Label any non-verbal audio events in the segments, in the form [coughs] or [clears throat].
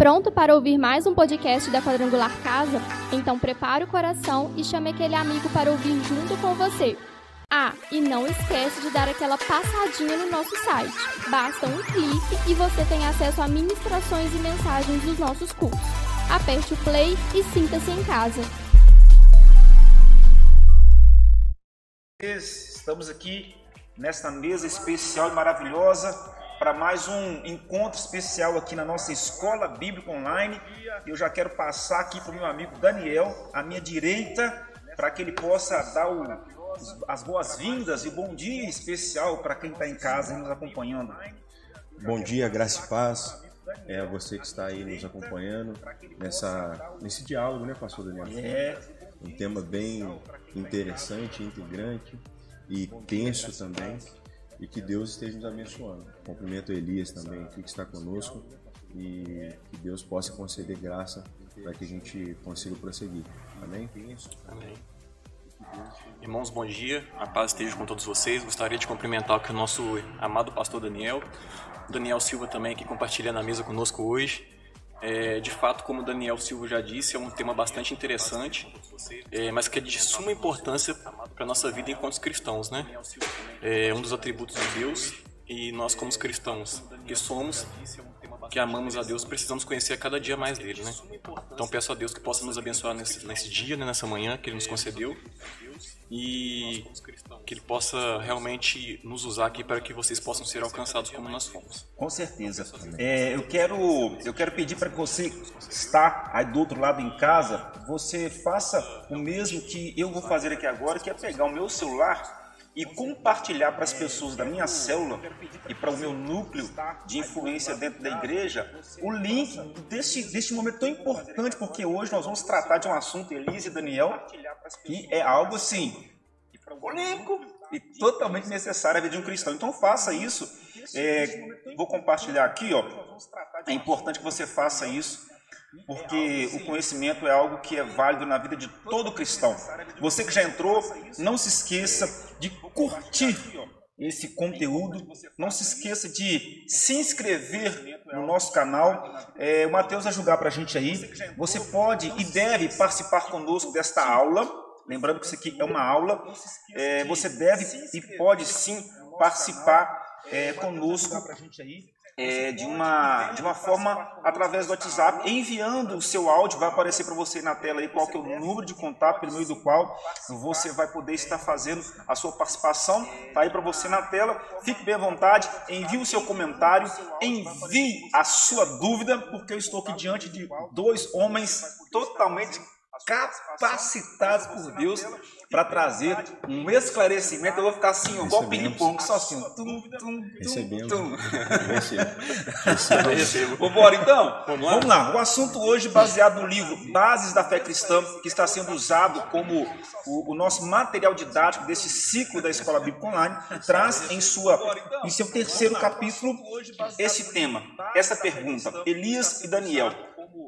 Pronto para ouvir mais um podcast da Quadrangular Casa? Então prepare o coração e chame aquele amigo para ouvir junto com você. Ah, e não esquece de dar aquela passadinha no nosso site. Basta um clique e você tem acesso a ministrações e mensagens dos nossos cursos. Aperte o play e sinta-se em casa. Estamos aqui nesta mesa especial e maravilhosa para mais um encontro especial aqui na nossa Escola Bíblica Online. Eu já quero passar aqui para o meu amigo Daniel, à minha direita, para que ele possa dar o, as boas-vindas e bom dia especial para quem está em casa nos acompanhando. Bom dia, graça e paz. É você que está aí nos acompanhando nessa, nesse diálogo, né, pastor Daniel? É. Um tema bem interessante, integrante e tenso também e que Deus esteja nos abençoando. Cumprimento Elias também que está conosco e que Deus possa conceder graça para que a gente consiga prosseguir. Amém? Amém. Irmãos, bom dia. A paz esteja com todos vocês. Gostaria de cumprimentar aqui o nosso amado pastor Daniel. Daniel Silva também aqui compartilhando a mesa conosco hoje. É, de fato, como o Daniel Silva já disse, é um tema bastante interessante, é, mas que é de suma importância para a nossa vida enquanto cristãos. Né? É um dos atributos de Deus e nós, como cristãos que somos, que amamos a Deus, precisamos conhecer a cada dia mais dele. Né? Então, peço a Deus que possa nos abençoar nesse, nesse dia, né, nessa manhã que ele nos concedeu e que ele possa realmente nos usar aqui para que vocês possam ser alcançados como nós fomos. Com certeza. É, eu quero eu quero pedir para que você que está aí do outro lado em casa, você faça o mesmo que eu vou fazer aqui agora, que é pegar o meu celular e compartilhar para as pessoas da minha célula e para o meu núcleo de influência dentro da igreja o link deste, deste momento tão importante, porque hoje nós vamos tratar de um assunto, Elise e Daniel, que é algo assim, polêmico e totalmente necessário à vida de um cristão. Então faça isso. É, vou compartilhar aqui, ó. É importante que você faça isso porque o conhecimento é algo que é válido na vida de todo cristão. Você que já entrou, não se esqueça de curtir esse conteúdo, não se esqueça de se inscrever no nosso canal. É, o Matheus vai julgar para a gente aí. Você pode e deve participar conosco desta aula. Lembrando que isso aqui é uma aula. É, você deve e pode sim participar é, conosco é, de, uma, de uma forma através do WhatsApp, enviando o seu áudio, vai aparecer para você na tela aí qual que é o número de contato pelo meio do qual você vai poder estar fazendo a sua participação. Está aí para você na tela. Fique bem à vontade, envie o seu comentário, envie a sua dúvida, porque eu estou aqui diante de dois homens totalmente capacitados por Deus para trazer um esclarecimento. Eu vou ficar assim, igual ping-pong, só assim. Tum, tum, Recebemos. tum. Recebo. Vambora então? Vamos lá. O assunto hoje baseado no livro Bases da Fé Cristã, que está sendo usado como o, o nosso material didático desse ciclo da Escola Bíblica Online, traz em, sua, em seu terceiro capítulo esse tema, essa pergunta. Elias e Daniel.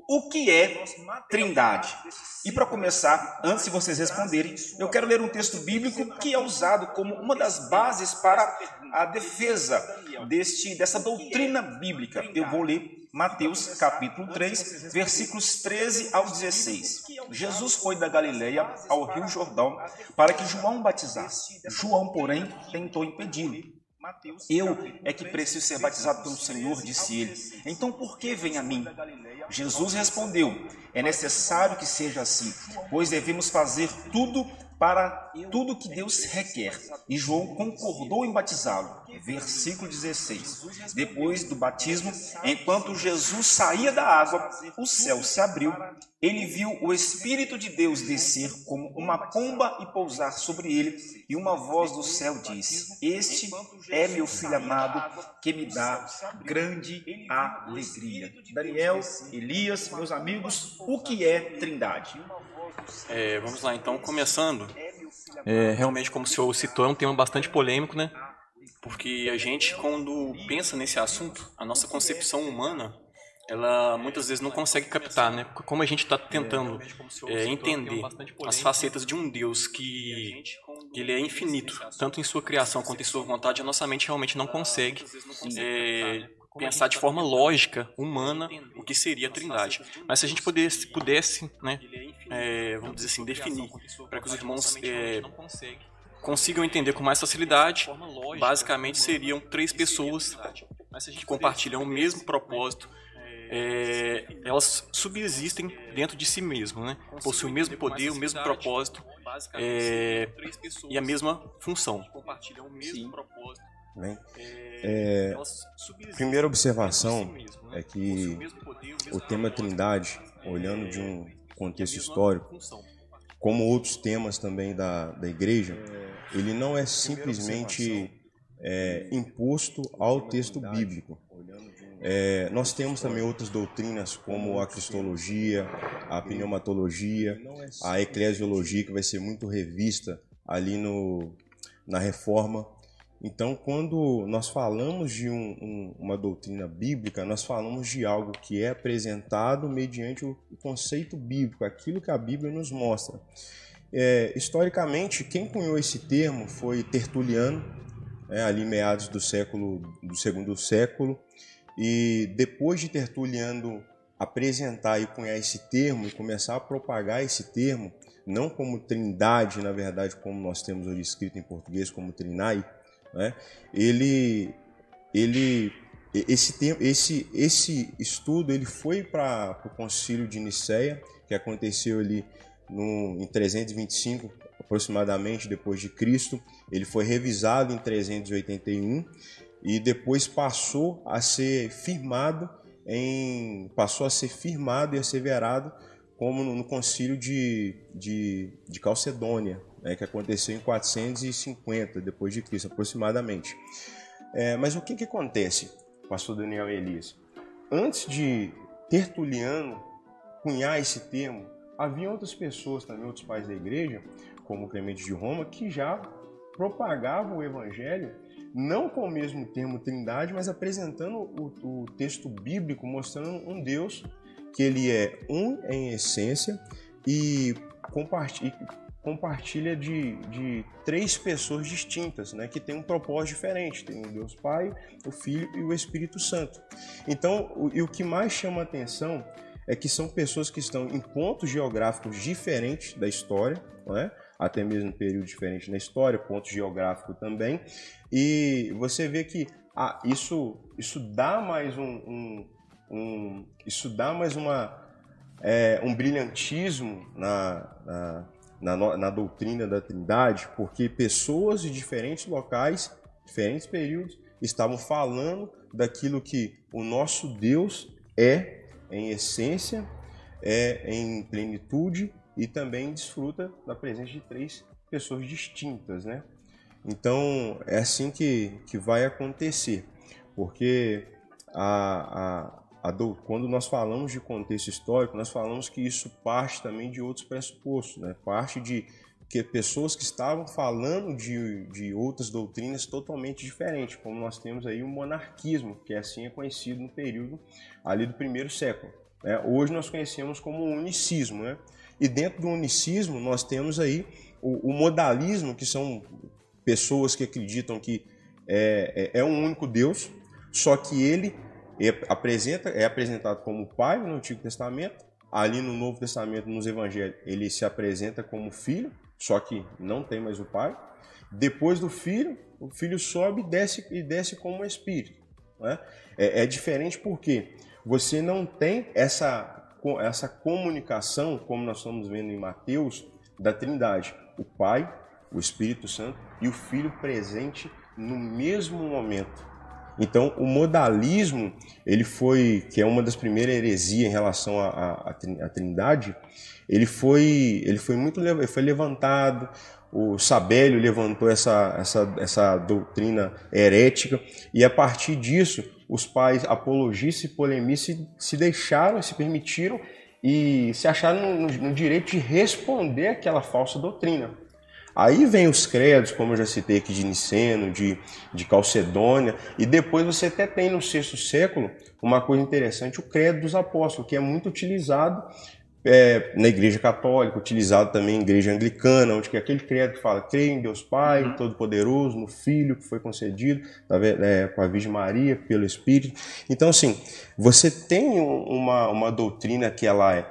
O que é Trindade? E para começar, antes de vocês responderem, eu quero ler um texto bíblico que é usado como uma das bases para a defesa deste, dessa doutrina bíblica. Eu vou ler Mateus capítulo 3, versículos 13 ao 16. Jesus foi da Galileia ao Rio Jordão para que João batizasse. João, porém, tentou impedi-lo. Eu é que preciso ser batizado pelo Senhor, disse ele. Então por que vem a mim? Jesus respondeu: É necessário que seja assim, pois devemos fazer tudo para tudo que Deus requer. E João concordou em batizá-lo. Versículo 16. Depois do batismo, enquanto Jesus saía da água, o céu se abriu. Ele viu o Espírito de Deus descer como uma pomba e pousar sobre ele, e uma voz do céu disse: Este é meu filho amado, que me dá grande alegria. Daniel, Elias, meus amigos, o que é Trindade? É, vamos lá, então, começando. É, realmente, como o senhor citou, é um tema bastante polêmico, né? Porque a gente, quando pensa nesse assunto, a nossa concepção humana, ela muitas vezes não consegue captar, né? Como a gente está tentando é, entender as facetas de um Deus que ele é infinito, tanto em sua criação quanto em sua vontade, a nossa mente realmente não consegue é, pensar de forma lógica, humana, o que seria a Trindade. Mas se a gente pudesse, pudesse né, é, vamos dizer assim, definir, para que os irmãos é, consigam entender com mais facilidade, basicamente seriam três pessoas que compartilham o mesmo propósito, é, elas subsistem dentro de si mesmas, né? possuem o mesmo poder, o mesmo propósito é, e a mesma função. Sim. Né? É, primeira observação né? é que o tema Trindade, olhando de um contexto histórico, como outros temas também da, da igreja, ele não é simplesmente é, imposto ao texto bíblico. É, nós temos também outras doutrinas, como a cristologia, a pneumatologia, a eclesiologia, que vai ser muito revista ali no, na reforma. Então, quando nós falamos de um, um, uma doutrina bíblica, nós falamos de algo que é apresentado mediante o conceito bíblico, aquilo que a Bíblia nos mostra. É, historicamente, quem cunhou esse termo foi Tertuliano, é, ali meados do século do segundo século, e depois de Tertuliano apresentar e cunhar esse termo e começar a propagar esse termo, não como trindade, na verdade, como nós temos hoje escrito em português como trinai, né? ele, ele, esse, esse, esse estudo ele foi para o concílio de Nicéia, que aconteceu ali no, em 325 aproximadamente depois de Cristo. Ele foi revisado em 381 e depois passou a ser firmado em passou a ser firmado e asseverado como no, no concílio de, de, de Calcedônia, né, que aconteceu em 450 depois de Cristo, aproximadamente. É, mas o que, que acontece, pastor Daniel Elias? Antes de Tertuliano cunhar esse termo, havia outras pessoas também, outros pais da igreja, como Clemente de Roma, que já propagavam o evangelho não com o mesmo termo trindade, mas apresentando o, o texto bíblico, mostrando um Deus que ele é um em essência e compartilha, compartilha de, de três pessoas distintas, né, que tem um propósito diferente. Tem o Deus Pai, o Filho e o Espírito Santo. Então, o, e o que mais chama a atenção é que são pessoas que estão em pontos geográficos diferentes da história, não é? até mesmo período diferente na história, ponto geográfico também. E você vê que ah, isso, isso dá mais um, um, um isso dá mais uma, é, um brilhantismo na, na, na, na doutrina da Trindade, porque pessoas de diferentes locais, diferentes períodos, estavam falando daquilo que o nosso Deus é em essência, é em plenitude e também desfruta da presença de três pessoas distintas, né? Então é assim que, que vai acontecer, porque a, a, quando nós falamos de contexto histórico, nós falamos que isso parte também de outros pressupostos, né? parte de que pessoas que estavam falando de, de outras doutrinas totalmente diferentes, como nós temos aí o monarquismo, que assim é conhecido no período ali do primeiro século. Né? Hoje nós conhecemos como unicismo, né? E dentro do unicismo, nós temos aí o, o modalismo, que são pessoas que acreditam que é, é, é um único Deus, só que ele apresenta, é apresentado como Pai no Antigo Testamento, ali no Novo Testamento, nos Evangelhos, ele se apresenta como Filho, só que não tem mais o Pai. Depois do Filho, o Filho sobe e desce, e desce como Espírito. Né? É, é diferente porque você não tem essa essa comunicação, como nós estamos vendo em Mateus, da Trindade, o Pai, o Espírito Santo e o Filho presente no mesmo momento. Então, o modalismo, ele foi, que é uma das primeiras heresias em relação à, Trindade, ele foi, ele foi muito foi levantado, o Sabélio levantou essa, essa, essa doutrina herética, e a partir disso, os pais apologistas e polemistas se deixaram, se permitiram e se acharam no, no, direito de responder aquela falsa doutrina. Aí vem os credos, como eu já citei aqui de Niceno, de, de Calcedônia, e depois você até tem no sexto século uma coisa interessante, o credo dos apóstolos, que é muito utilizado é, na igreja católica, utilizado também em igreja anglicana, onde que é aquele credo que fala, creio em Deus Pai, uhum. Todo-Poderoso, no Filho que foi concedido, tá é, com a Virgem Maria, pelo Espírito. Então, assim, você tem uma, uma doutrina que ela é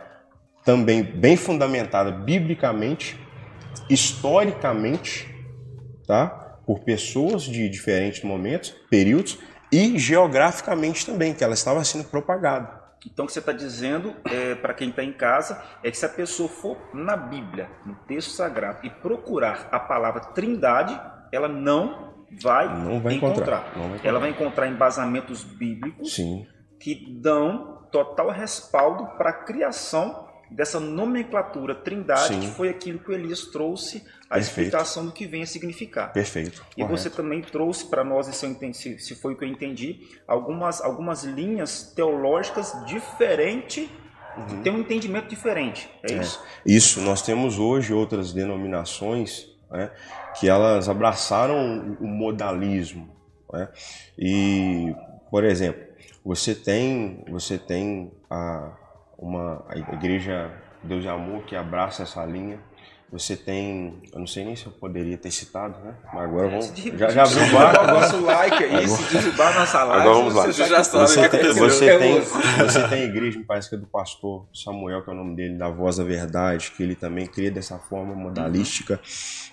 também bem fundamentada biblicamente, historicamente, tá? por pessoas de diferentes momentos, períodos, e geograficamente também, que ela estava sendo propagada. Então, o que você está dizendo, é, para quem está em casa, é que se a pessoa for na Bíblia, no texto sagrado, e procurar a palavra trindade, ela não vai, não vai encontrar. encontrar. Não vai encontrar. Ela vai encontrar embasamentos bíblicos Sim. que dão total respaldo para a criação dessa nomenclatura trindade, Sim. que foi aquilo que o Elias trouxe a Perfeito. explicação do que vem a significar. Perfeito. E Correto. você também trouxe para nós, se, entendi, se foi o que eu entendi, algumas, algumas linhas teológicas diferentes uhum. tem um entendimento diferente. É, é, isso? Isso. Nós temos hoje outras denominações né, que elas abraçaram o modalismo. Né? E, por exemplo, você tem, você tem a, uma, a igreja Deus e Amor que abraça essa linha você tem, eu não sei nem se eu poderia ter citado, né? Mas agora vamos. [laughs] Já, já abriu o bar. nosso like aí, agora, se derrubar nossa live, agora vamos lá. você já sabe você tem, você, tem, você tem igreja, me parece que é do pastor Samuel, que é o nome dele, da Voz da Verdade, que ele também crê dessa forma modalística.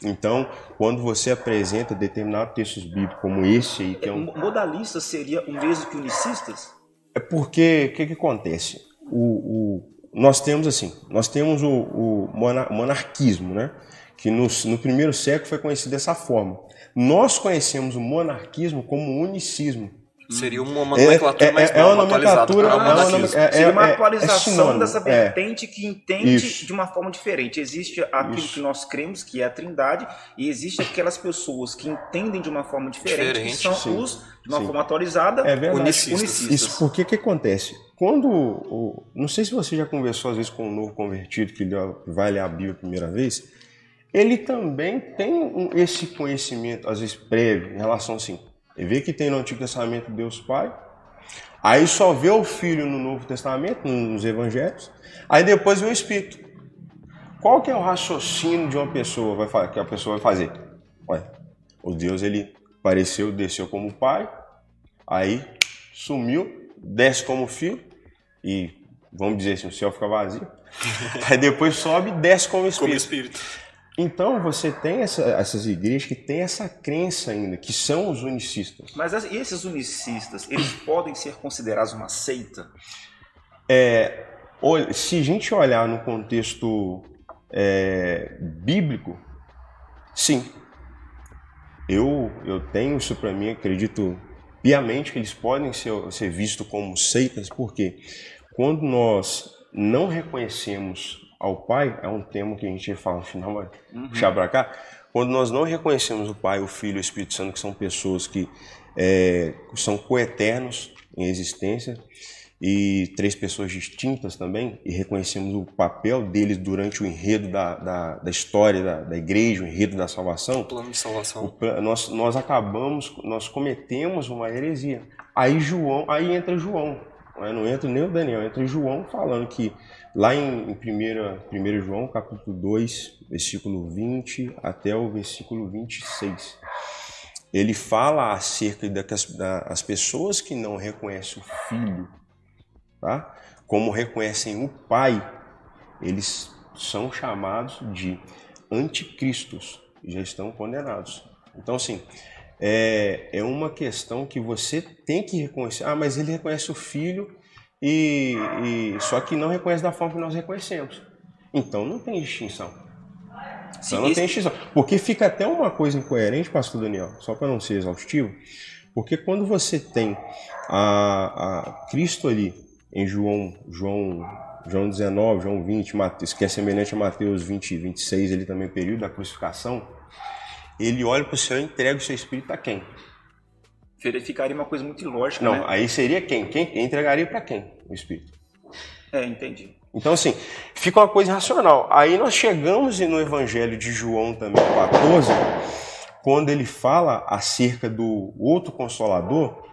Então, quando você apresenta determinados textos bíblicos como esse aí, que é um. Modalistas seria o mesmo que unicistas? É porque, o que, que acontece? O, o nós temos assim, nós temos o, o monarquismo, né? que no, no, primeiro século foi conhecido dessa forma. Nós conhecemos o monarquismo como unicismo. Seria uma nomenclatura é, é, mais é, é uma nomenclatura, é, é, Seria uma é, atualização dessa vertente que entende Isso. de uma forma diferente. Existe aquilo Isso. que nós cremos, que é a trindade, e existe aquelas pessoas que entendem de uma forma diferente, diferente que são sim. os, de uma sim. forma atualizada, é unicistas. unicistas. Isso, por que que acontece? Quando, o, não sei se você já conversou às vezes com um novo convertido que vai ler a Bíblia a primeira vez, ele também tem esse conhecimento, às vezes prévio, em relação assim, ele vê que tem no Antigo Testamento Deus Pai, aí só vê o Filho no Novo Testamento, nos Evangelhos, aí depois vê o Espírito. Qual que é o raciocínio de uma pessoa vai, que a pessoa vai fazer? Olha, o Deus ele apareceu, desceu como Pai, aí sumiu, desce como Filho e vamos dizer assim, o céu fica vazio. [laughs] aí depois sobe, desce como Espírito. Como espírito. Então você tem essa, essas igrejas que têm essa crença ainda, que são os unicistas. Mas esses unicistas, eles [coughs] podem ser considerados uma seita? É, se a gente olhar no contexto é, bíblico, sim. Eu, eu tenho isso para mim, acredito piamente que eles podem ser, ser vistos como seitas, porque quando nós não reconhecemos ao Pai, é um tema que a gente fala no final, mas uhum. puxar para cá. Quando nós não reconhecemos o Pai, o Filho e o Espírito Santo, que são pessoas que é, são coeternos em existência, e três pessoas distintas também, e reconhecemos o papel deles durante o enredo da, da, da história da, da, igreja, o enredo da salvação. O plano de salvação. O, nós, nós acabamos, nós cometemos uma heresia. Aí João, aí entra João. Não entra nem o Daniel, entra João falando que Lá em, em 1, João, capítulo 2, versículo 20 até o versículo 26, ele fala acerca das das pessoas que não reconhecem o Filho, tá? como reconhecem o Pai, eles são chamados de anticristos, já estão condenados. Então, assim, é, é uma questão que você tem que reconhecer. Ah, mas ele reconhece o Filho e, e, só que não reconhece da forma que nós reconhecemos. Então não tem distinção. Então não tem distinção. Porque fica até uma coisa incoerente, pastor Daniel, só para não ser exaustivo, porque quando você tem a, a Cristo ali em João, João, João 19, João 20, Mateus, que é semelhante a Mateus 20 e 26, ele também período da crucificação, ele olha para o céu e entrega o seu espírito a quem? verificaria uma coisa muito ilógica. Não, né? aí seria quem? Quem entregaria para quem o Espírito? É, entendi. Então, assim, fica uma coisa irracional. Aí nós chegamos no Evangelho de João também, 14, quando ele fala acerca do outro consolador,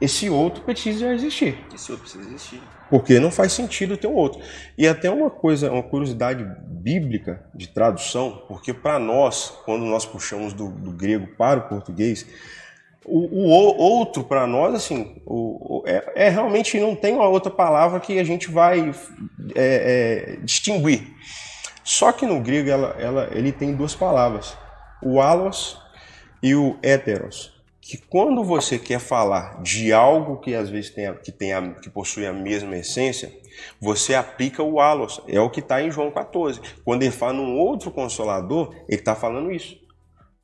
esse outro precisa existir. Esse outro precisa existir. Porque não faz sentido ter um outro. E até uma coisa, uma curiosidade bíblica de tradução, porque para nós, quando nós puxamos do, do, grego para o português, o, o outro para nós, assim, o, é, é, realmente não tem uma outra palavra que a gente vai é, é, distinguir. Só que no grego ela, ela, ele tem duas palavras, o alos e o heteros que quando você quer falar de algo que às vezes tem, que, tem a, que possui a mesma essência, você aplica o alos. É o que está em João 14. Quando ele fala num outro consolador, ele está falando isso.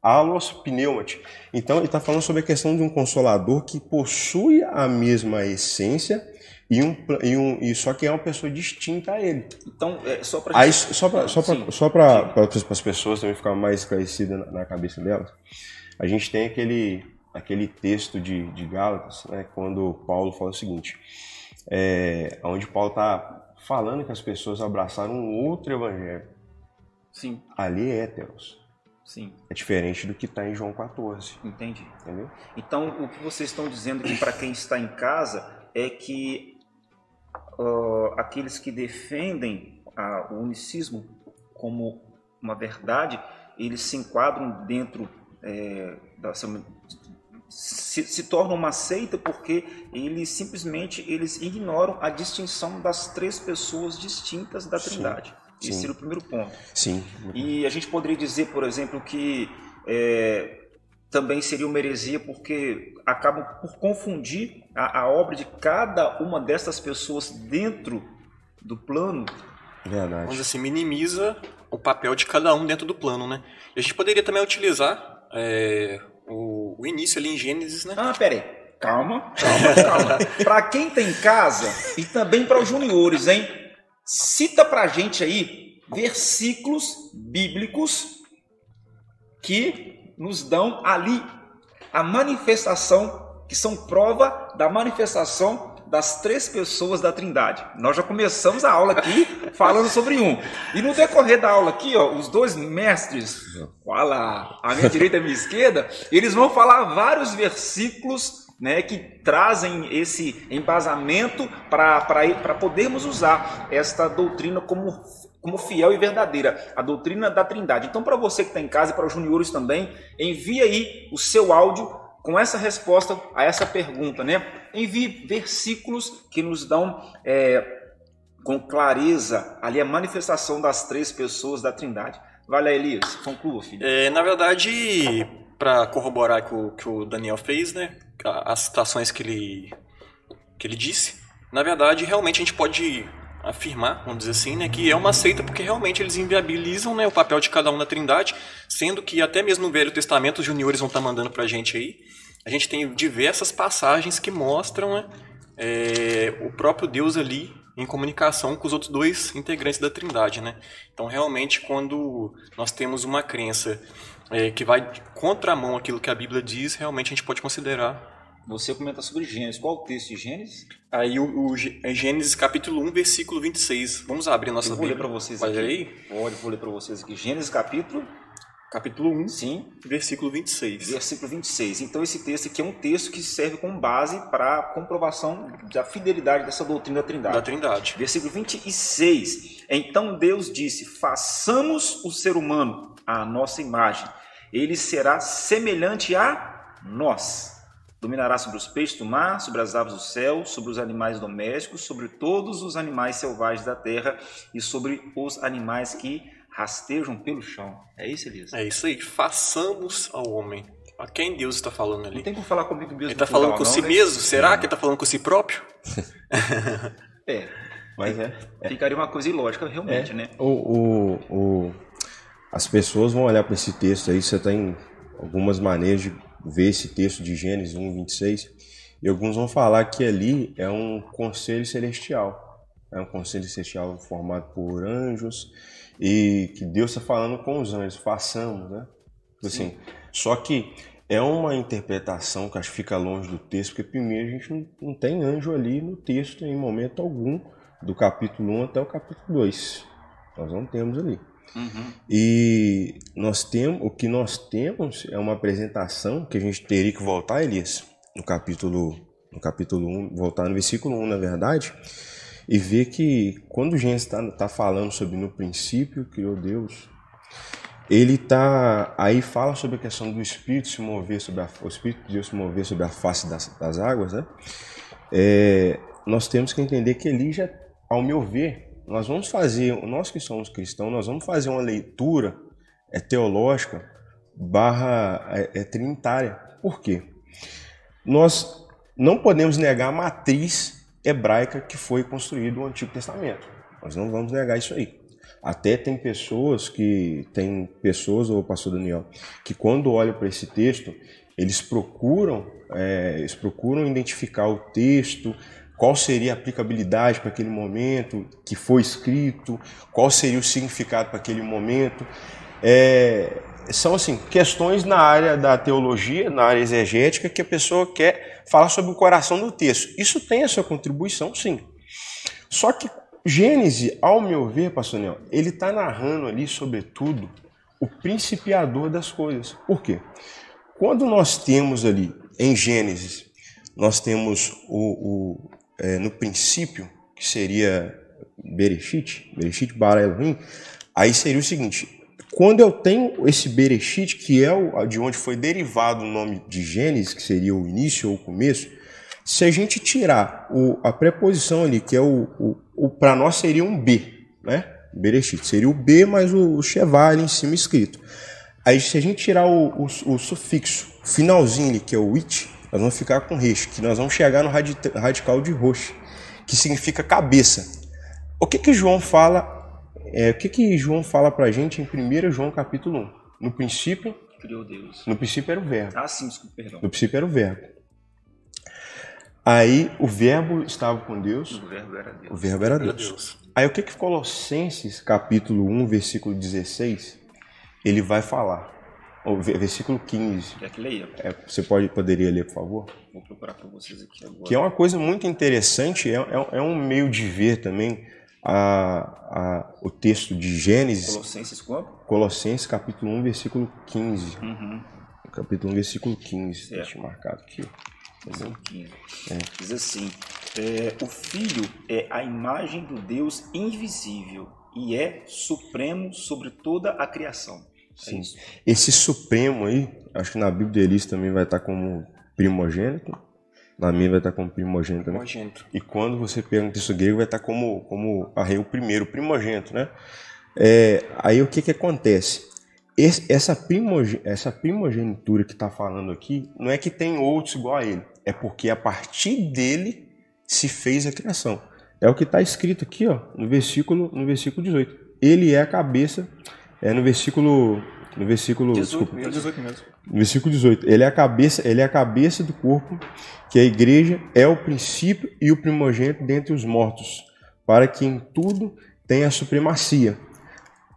Alos pneumati. Então ele está falando sobre a questão de um consolador que possui a mesma essência e, um, e, um, e só que é uma pessoa distinta a ele. Então, é, só para só para só para só para as pessoas também ficar mais esclarecidas na, na cabeça delas, a gente tem aquele aquele texto de, de Gálatas, né, quando Paulo fala o seguinte, é, onde Paulo está falando que as pessoas abraçaram um outro evangelho. Sim. Ali é heteros. Sim. É diferente do que está em João 14. Entendi. Entendeu? Então, o que vocês estão dizendo aqui para quem está em casa é que uh, aqueles que defendem o unicismo como uma verdade, eles se enquadram dentro é, da, se, se torna uma seita porque eles simplesmente eles ignoram a distinção das três pessoas distintas da Trindade. Sim, Esse seria o primeiro ponto. Sim. E a gente poderia dizer, por exemplo, que é, também seria uma heresia porque acabam por confundir a, a, obra de cada uma dessas pessoas dentro do plano. Verdade. Vamos assim, minimiza o papel de cada um dentro do plano, né? E a gente poderia também utilizar é, o, o início ali em Gênesis, né? Ah, pera aí. Calma, calma, calma. [laughs] para quem tem tá casa e também para os juniores, hein? Cita pra gente aí versículos bíblicos que nos dão ali a manifestação, que são prova da manifestação das três pessoas da Trindade. Nós já começamos a aula aqui [laughs] falando sobre um. E no decorrer da aula aqui, ó, os dois mestres, fala a minha direita e a minha esquerda, eles vão falar vários versículos né, que trazem esse embasamento para podermos usar esta doutrina como, como fiel e verdadeira, a doutrina da Trindade. Então, para você que está em casa e para os juniores também, envie aí o seu áudio com essa resposta a essa pergunta, né? Envie versículos que nos dão é, com clareza ali a manifestação das três pessoas da Trindade. Vai lá, Elias, conclua, filho. É, na verdade, para corroborar o que o Daniel fez, né? As citações que ele, que ele disse, na verdade, realmente a gente pode afirmar, vamos dizer assim, né, que é uma seita porque realmente eles inviabilizam né, o papel de cada um na Trindade, sendo que até mesmo no Velho Testamento os juniores vão estar tá mandando para a gente aí, a gente tem diversas passagens que mostram né, é, o próprio Deus ali em comunicação com os outros dois integrantes da Trindade, né? Então, realmente, quando nós temos uma crença é, que vai contramão aquilo que a Bíblia diz, realmente a gente pode considerar você comenta sobre Gênesis. Qual o texto de Gênesis? Aí o, o é Gênesis capítulo 1, versículo 26. Vamos abrir a nossa Eu vou Bíblia. ler para vocês Pode aqui. aí? Pode, vou ler para vocês aqui. Gênesis capítulo capítulo 1, sim, versículo 26. Versículo 26. Então esse texto aqui é um texto que serve como base para a comprovação da fidelidade dessa doutrina da Trindade. Da Trindade. Versículo 26. Então Deus disse: "Façamos o ser humano à nossa imagem. Ele será semelhante a nós." Dominará sobre os peixes do mar, sobre as aves do céu, sobre os animais domésticos, sobre todos os animais selvagens da terra e sobre os animais que rastejam pelo chão. É isso, Elias? É isso aí. Façamos ao homem. A quem Deus está falando ali? Não tem como falar comigo mesmo. Ele está falando com não, si né? mesmo? Será que ele está falando com si próprio? [laughs] é. Mas é, é. Ficaria uma coisa ilógica, realmente, é. né? O, o, o, as pessoas vão olhar para esse texto aí, você tem algumas maneiras de ver esse texto de Gênesis 1, 26, e alguns vão falar que ali é um conselho celestial. É um conselho celestial formado por anjos, e que Deus está falando com os anjos, façamos, né? Tipo assim, só que é uma interpretação que acho que fica longe do texto, porque primeiro a gente não, não tem anjo ali no texto em momento algum, do capítulo 1 até o capítulo 2. Nós não temos ali. Uhum. E nós temos, o que nós temos é uma apresentação que a gente teria que voltar, Elias, no capítulo no capítulo 1, voltar no versículo 1, na verdade, e ver que quando Gênesis está tá falando sobre no princípio criou Deus, ele tá aí fala sobre a questão do Espírito se mover sobre a, o Espírito de Deus se mover sobre a face das, das águas, né? É, nós temos que entender que ali já, ao meu ver, nós vamos fazer, nós que somos cristãos, nós vamos fazer uma leitura é, teológica barra é, é, trinitária. Por quê? Nós não podemos negar a matriz hebraica que foi construído o Antigo Testamento. Nós não vamos negar isso aí. Até tem pessoas que tem pessoas, ou pastor Daniel, que quando olham para esse texto, eles procuram, é, eles procuram identificar o texto, qual seria a aplicabilidade para aquele momento que foi escrito, qual seria o significado para aquele momento. É, são assim questões na área da teologia, na área exegética, que a pessoa quer falar sobre o coração do texto. Isso tem a sua contribuição, sim. Só que Gênesis, ao meu ver, pastor Nel, ele está narrando ali, sobretudo, o principiador das coisas. Por quê? Quando nós temos ali em Gênesis, nós temos o, o é, no princípio, que seria Bereshit, Bereshit bara Elohim, aí seria o seguinte, quando eu tenho esse Bereshit, que é o, de onde foi derivado o nome de Gênesis, que seria o início ou o começo, se a gente tirar o, a preposição ali, que é o, o, o para nós seria um B, né? Bereshit, seria o B mais o, o ali em cima escrito. Aí se a gente tirar o, o, o sufixo finalzinho ali, que é o it, nós vamos ficar com resh, que nós vamos chegar no radical de rosh, que significa cabeça. O que que João fala? É, o que que João fala para a gente em 1 João capítulo 1? No princípio, criou Deus. No princípio era o verbo. Ah, sim, desculpa, perdão. No princípio era o verbo. Aí o verbo estava com Deus. O verbo era Deus. O verbo era Deus. Deus. Aí o que que Colossenses capítulo 1, versículo 16, ele vai falar? O versículo 15. Quer que leia? É, você pode, poderia ler, por favor? Vou procurar para vocês aqui agora. Que é uma coisa muito interessante, é, é, é um meio de ver também a, a, o texto de Gênesis. Colossenses quanto? Colossenses capítulo 1, versículo 15. Uhum. Capítulo 1, versículo 15. Certo. Deixa eu marcar aqui. Versículo 15. É. Diz assim, é, o Filho é a imagem do Deus invisível e é supremo sobre toda a criação Sim. É Esse supremo aí, acho que na Bíblia de Elis também vai estar como primogênito. Na minha vai estar como primogênito, né? Primogênito. E quando você pega no texto grego, vai estar como, como a rei, o primeiro, primogênito, né? É, aí o que que acontece? Esse, essa, primogen, essa primogenitura que está falando aqui, não é que tem outros igual a ele. É porque a partir dele se fez a criação. É o que está escrito aqui, ó, no versículo, no versículo 18. Ele é a cabeça é no versículo. No versículo. 18, desculpa, 18 mesmo. No versículo 18. Ele é, a cabeça, ele é a cabeça do corpo, que a igreja é o princípio e o primogênito dentre os mortos, para que em tudo tenha a supremacia.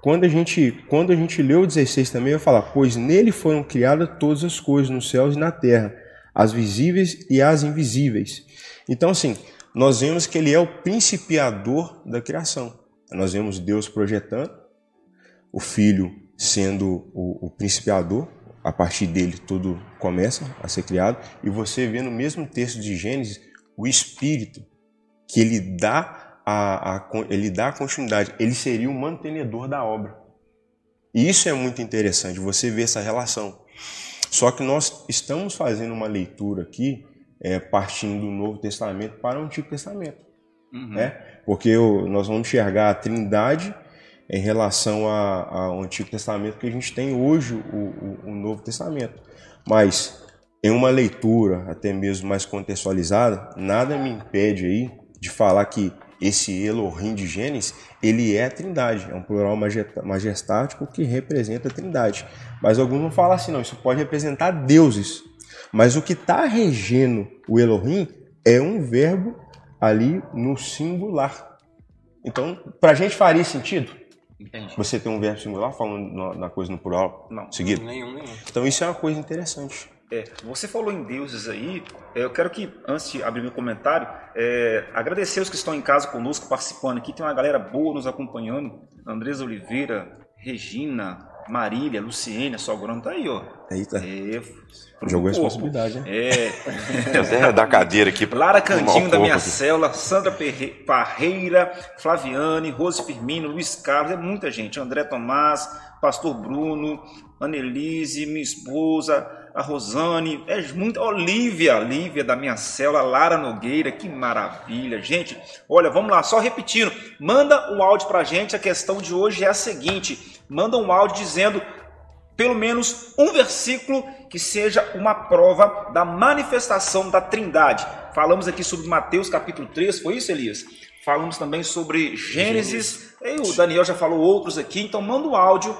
Quando a gente, quando a gente lê o 16 também, vai falar: Pois nele foram criadas todas as coisas nos céus e na terra, as visíveis e as invisíveis. Então, assim, nós vemos que ele é o principiador da criação. Nós vemos Deus projetando, o filho sendo o, o principiador, a partir dele tudo começa a ser criado, e você vê no mesmo texto de Gênesis o espírito que ele dá a, a, ele dá a continuidade, ele seria o mantenedor da obra. E isso é muito interessante, você vê essa relação. Só que nós estamos fazendo uma leitura aqui, é, partindo do Novo Testamento para o Antigo Testamento. Uhum. Né? Porque nós vamos enxergar a trindade em relação ao Antigo Testamento que a gente tem hoje o, o, o, Novo Testamento. Mas em uma leitura até mesmo mais contextualizada, nada me impede aí de falar que esse Elohim de Gênesis, ele é a trindade, é um plural majestático que representa a trindade. Mas alguns vão falar assim, não, isso pode representar deuses. Mas o que está regendo o Elohim é um verbo ali no singular. Então, para a gente faria sentido? Entendi. Você tem um verbo singular falando na coisa no plural não, seguido? Nenhum, nenhum. Então isso é uma coisa interessante. É, você falou em deuses aí, é, eu quero que, antes de abrir meu comentário, é, agradecer os que estão em casa conosco, participando aqui. Tem uma galera boa nos acompanhando. Andresa Oliveira, Regina, Marília, Luciene, a sogrona tá aí, ó. Eita. É, Jogou responsabilidade, né? É. [laughs] Até da cadeira aqui. Lara Candinho da minha aqui. célula, Sandra Perre- Parreira, Flaviane, Rose Firmino, Luiz Carlos, é muita gente. André Tomás, Pastor Bruno, Annelise, minha esposa, a Rosane, é muita. Olivia, Lívia da minha célula, Lara Nogueira, que maravilha. Gente, olha, vamos lá, só repetindo. Manda um áudio pra gente. A questão de hoje é a seguinte: manda um áudio dizendo pelo menos um versículo que seja uma prova da manifestação da Trindade. Falamos aqui sobre Mateus capítulo 3, foi isso, Elias? Falamos também sobre Gênesis, e o Daniel já falou outros aqui, então manda um áudio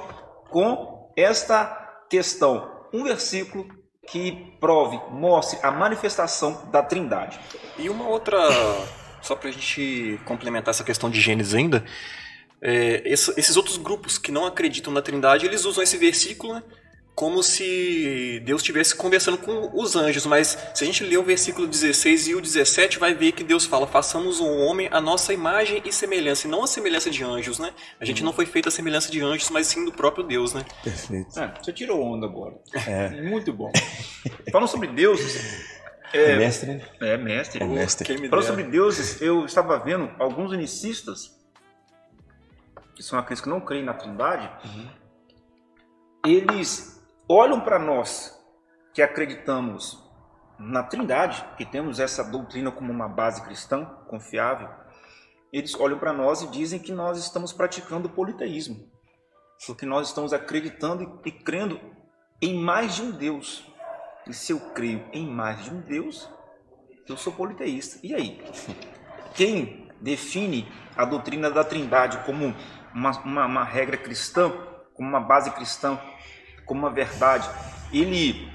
com esta questão. Um versículo que prove, mostre a manifestação da Trindade. E uma outra, só pra gente complementar essa questão de Gênesis ainda, é, esse- esses outros grupos que não acreditam na Trindade, eles usam esse versículo né, como se Deus estivesse conversando com os anjos, mas se a gente ler o versículo 16 e o 17, vai ver que Deus fala: façamos o homem a nossa imagem e semelhança, e não a semelhança de anjos, né? A gente não foi feito a semelhança de anjos, mas sim do próprio Deus, né? Perfeito. É, você tirou onda agora. É. Muito bom. Falando sobre deuses, É mestre, né? é mestre. É mestre. Falando sobre deuses, eu estava vendo alguns unicistas, que são aqueles que não creem na Trindade, eles olham para nós que acreditamos na Trindade, que temos essa doutrina como uma base cristã confiável, eles olham para nós e dizem que nós estamos praticando politeísmo, porque nós estamos acreditando e, e crendo em mais de um Deus. E se eu creio em mais de um Deus, eu sou politeísta. E aí? [laughs] Quem define a doutrina da Trindade como uma, uma, uma regra cristã, como uma base cristã, como uma verdade, ele,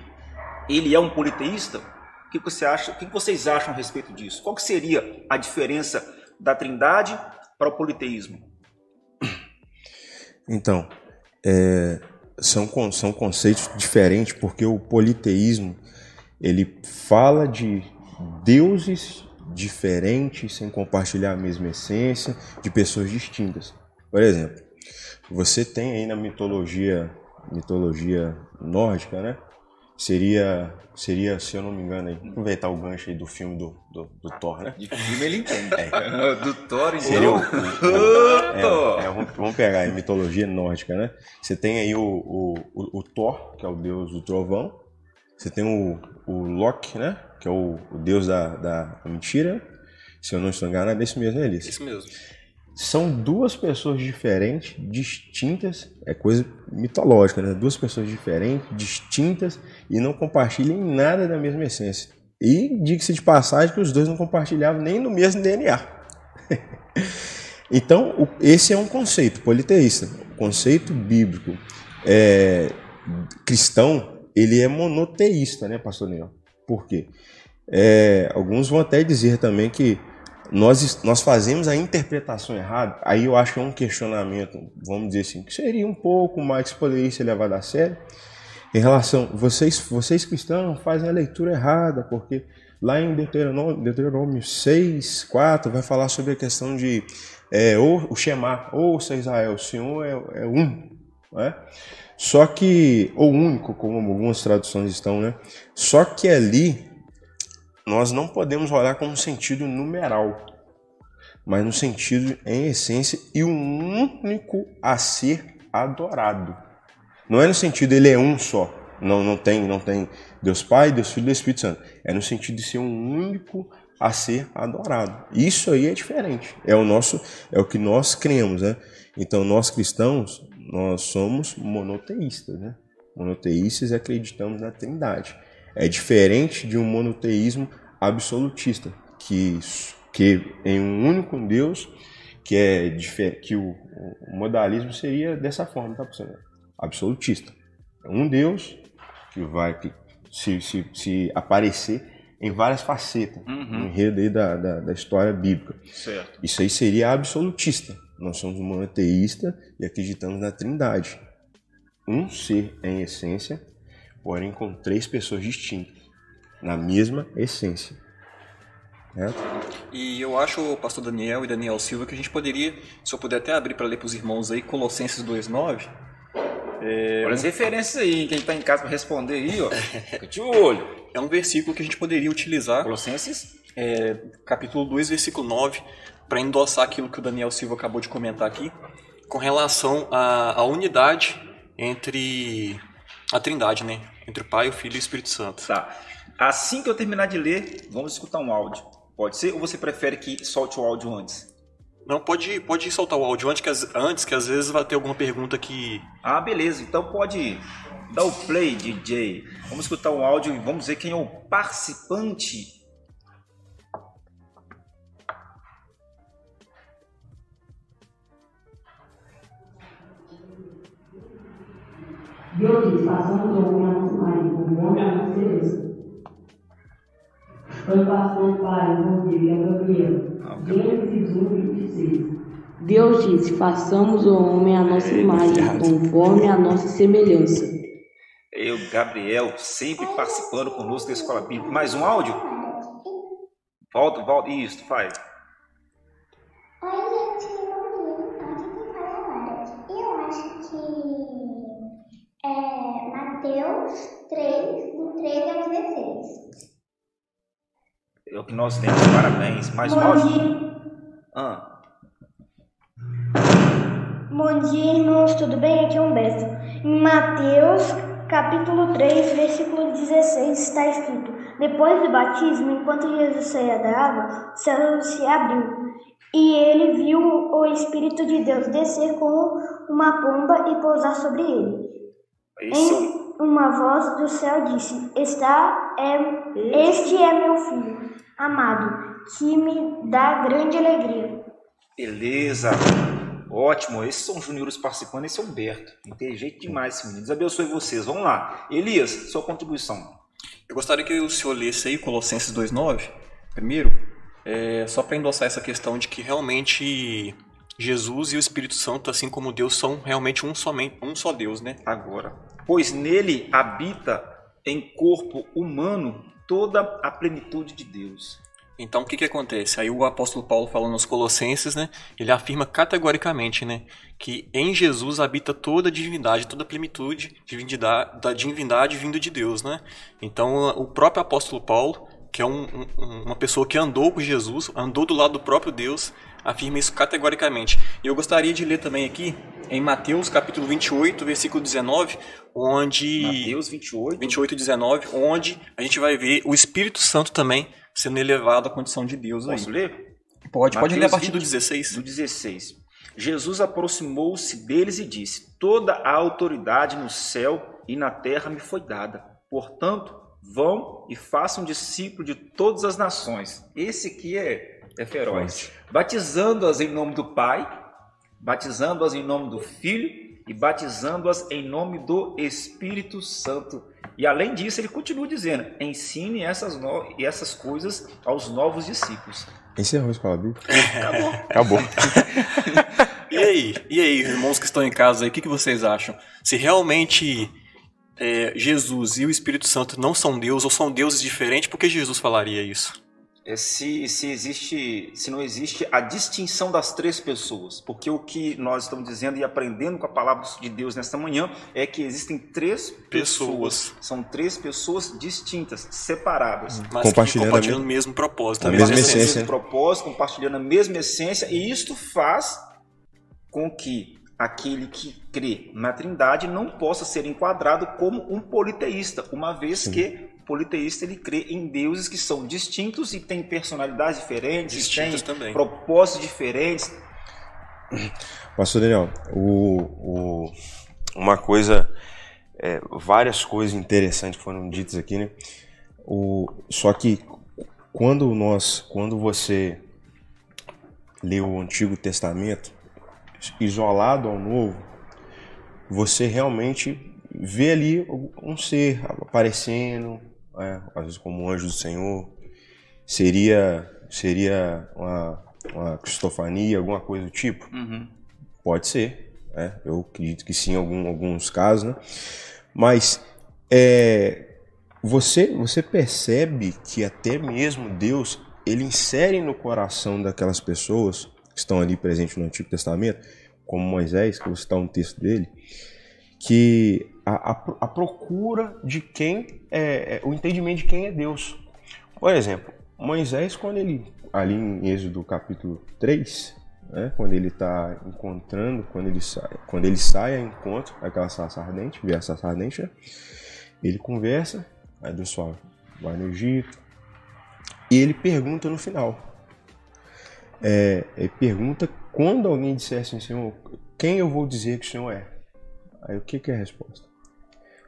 ele é um politeísta? O que você acha? O que vocês acham a respeito disso? Qual seria a diferença da Trindade para o politeísmo? Então, é, são, são conceitos diferentes porque o politeísmo ele fala de deuses diferentes sem compartilhar a mesma essência, de pessoas distintas. Por exemplo, você tem aí na mitologia mitologia nórdica, né? Seria, seria, se eu não me engano, aí, aproveitar o gancho aí do filme do, do, do Thor, né? De filme ele entende. [laughs] Do Thor, então. Seria o, [laughs] Thor! é, é, vamos, vamos pegar aí mitologia nórdica, né? Você tem aí o, o, o, o Thor, que é o deus do trovão. Você tem o, o Loki, né? Que é o, o deus da, da mentira. Se eu não estou enganado, é isso mesmo, né, Elias? Isso mesmo. São duas pessoas diferentes, distintas, é coisa mitológica, né? Duas pessoas diferentes, distintas e não compartilham nada da mesma essência. E diga-se de passagem que os dois não compartilhavam nem no mesmo DNA. [laughs] então, esse é um conceito politeísta. Conceito bíblico é, cristão, ele é monoteísta, né, pastor Neil? Por quê? É, alguns vão até dizer também que nós, nós fazemos a interpretação errada. Aí eu acho que é um questionamento, vamos dizer assim, que seria um pouco mais poderia ser levado a sério. Em relação, vocês, vocês cristãos fazem a leitura errada, porque lá em Deuteronômio, Deuteronômio 6, 4, vai falar sobre a questão de é, ou, o Shema, ouça Israel, o Senhor é, é um. Né? Só que, ou único, como algumas traduções estão, né? Só que ali nós não podemos olhar como sentido numeral, mas no sentido em essência e o único a ser adorado. Não é no sentido ele é um só. Não, não tem, não tem Deus Pai, Deus Filho e Deus Espírito Santo. É no sentido de ser um único a ser adorado. Isso aí é diferente. É o nosso, é o que nós cremos, né? Então nós cristãos, nós somos monoteístas, né? Monoteístas e acreditamos na Trindade. É diferente de um monoteísmo absolutista, que que em um único Deus, que é que o, o modalismo seria dessa forma, tá pessoal? Absolutista. É um Deus que vai que se, se, se aparecer em várias facetas no enredo aí da, da, da história bíblica. Certo. Isso aí seria absolutista. Nós somos um monoteísta e acreditamos na Trindade. Um ser em essência, porém com três pessoas distintas, na mesma essência. Certo? E eu acho, pastor Daniel e Daniel Silva, que a gente poderia, se eu puder até abrir para ler para os irmãos aí, Colossenses 2,9, É... Olha as referências aí, quem está em casa para responder aí, ó. [laughs] Fica de olho. É um versículo que a gente poderia utilizar. Colossenses? É, capítulo 2, versículo 9, para endossar aquilo que o Daniel Silva acabou de comentar aqui, com relação à, à unidade entre a Trindade, né? Entre o Pai, o Filho e o Espírito Santo. Tá. Assim que eu terminar de ler, vamos escutar um áudio. Pode ser? Ou você prefere que solte o áudio antes? Não, pode, pode soltar o áudio antes que, antes, que às vezes vai ter alguma pergunta que. Ah, beleza. Então pode dar o play, DJ. Vamos escutar o áudio e vamos ver quem é o participante. Deus diz, façamos o homem a nosso marido, o homem a nossa semelhança. Foi pastor pai, irmão dele, é Gabriel. Gênesis 1, 26. Deus disse: façamos o homem a nossa imagem, conforme a nossa semelhança. Eu, Gabriel, sempre participando conosco da Escola Bíblica. Mais um áudio? Volta, volta. Isso, faz. Mateus 3, do 13 ao 16. É o que nós temos. Parabéns. Mais um áudio? Ah. Bom dia, irmãos, tudo bem? Aqui é Humberto. Em Mateus, capítulo 3, versículo 16, está escrito: Depois do batismo, enquanto Jesus saía da água, o céu se abriu, e ele viu o Espírito de Deus descer como uma pomba e pousar sobre ele. Esse Em uma voz do céu disse: Está é, Este é meu filho amado, que me dá grande alegria. Beleza. Ótimo. Esses são os juniores participando. Esse é o Humberto. Inteligente demais esse menino. Deus abençoe vocês. Vamos lá. Elias, sua contribuição. Eu gostaria que o senhor lesse aí Colossenses 2,9, primeiro, é, só para endossar essa questão de que realmente Jesus e o Espírito Santo, assim como Deus, são realmente um, somente, um só Deus, né? Agora. Pois nele habita em corpo humano toda a plenitude de Deus. Então, o que que acontece? Aí o apóstolo Paulo falando nos Colossenses, né? Ele afirma categoricamente, né? Que em Jesus habita toda a divindade, toda a plenitude divindade, da divindade vinda de Deus, né? Então, o próprio apóstolo Paulo, que é um, um, uma pessoa que andou com Jesus, andou do lado do próprio Deus, afirma isso categoricamente. E eu gostaria de ler também aqui em Mateus capítulo 28, versículo 19, onde Mateus 28, 28 19, onde a gente vai ver o Espírito Santo também sendo elevado à condição de Deus aí. Posso ler? Pode, pode ler a Mateus partir do 20, 16. Do 16. Jesus aproximou-se deles e disse: Toda a autoridade no céu e na terra me foi dada. Portanto, vão e façam discípulo de todas as nações. Esse aqui é, é feroz. Batizando-as em nome do Pai, batizando-as em nome do Filho e batizando-as em nome do Espírito Santo. E além disso, ele continua dizendo: ensine essas, no... essas coisas aos novos discípulos. Encerrou a escola bíblica? Acabou. [laughs] Acabou. [laughs] E aí, e aí, irmãos que estão em casa aí, o que, que vocês acham? Se realmente é, Jesus e o Espírito Santo não são Deus ou são deuses diferentes, por que Jesus falaria isso? É se, se existe, se não existe a distinção das três pessoas, porque o que nós estamos dizendo e aprendendo com a palavra de Deus nesta manhã é que existem três pessoas, Pessoas. são três pessoas distintas, separadas, Mas Compartilhando que compartilhando o mesmo propósito, a mesma essência. mesmo propósito, compartilhando a mesma essência, e isto faz com que aquele que crê na Trindade não possa ser enquadrado como um politeísta, uma vez que o politeísta ele crê em deuses que são distintos e têm personalidades diferentes, Distintos têm também. propósitos diferentes. [clears throat] Pastor Daniel, o, o- uma coisa, é, várias coisas interessantes foram ditas aqui, né? O, só que quando nós, quando você lê o Antigo Testamento, isolado ao Novo, você realmente vê ali um ser aparecendo, é, às vezes como um anjo do Senhor, seria seria uma, uma cristofania, alguma coisa do tipo? Pode ser, né? eu acredito que sim, em algum, alguns casos, né? Mas é, você, você percebe que até mesmo Deus ele insere no coração daquelas pessoas que estão ali presentes no Antigo Testamento, como Moisés, que eu vou citar um texto dele, que a, a, a procura de quem é, é, o entendimento de quem é Deus. Por exemplo, Moisés, quando ele, ali em Êxodo capítulo 3, né, quando ele está encontrando, quando ele sai, quando ele sai a encontro aquela sarça ardente, vê a sarça ardente, né, ele conversa, aí Deus fala, vai no Egito, e ele pergunta no final. É, ele pergunta quando alguém disser assim, Senhor, quem eu vou dizer que o Senhor é? Aí o que, que é a resposta?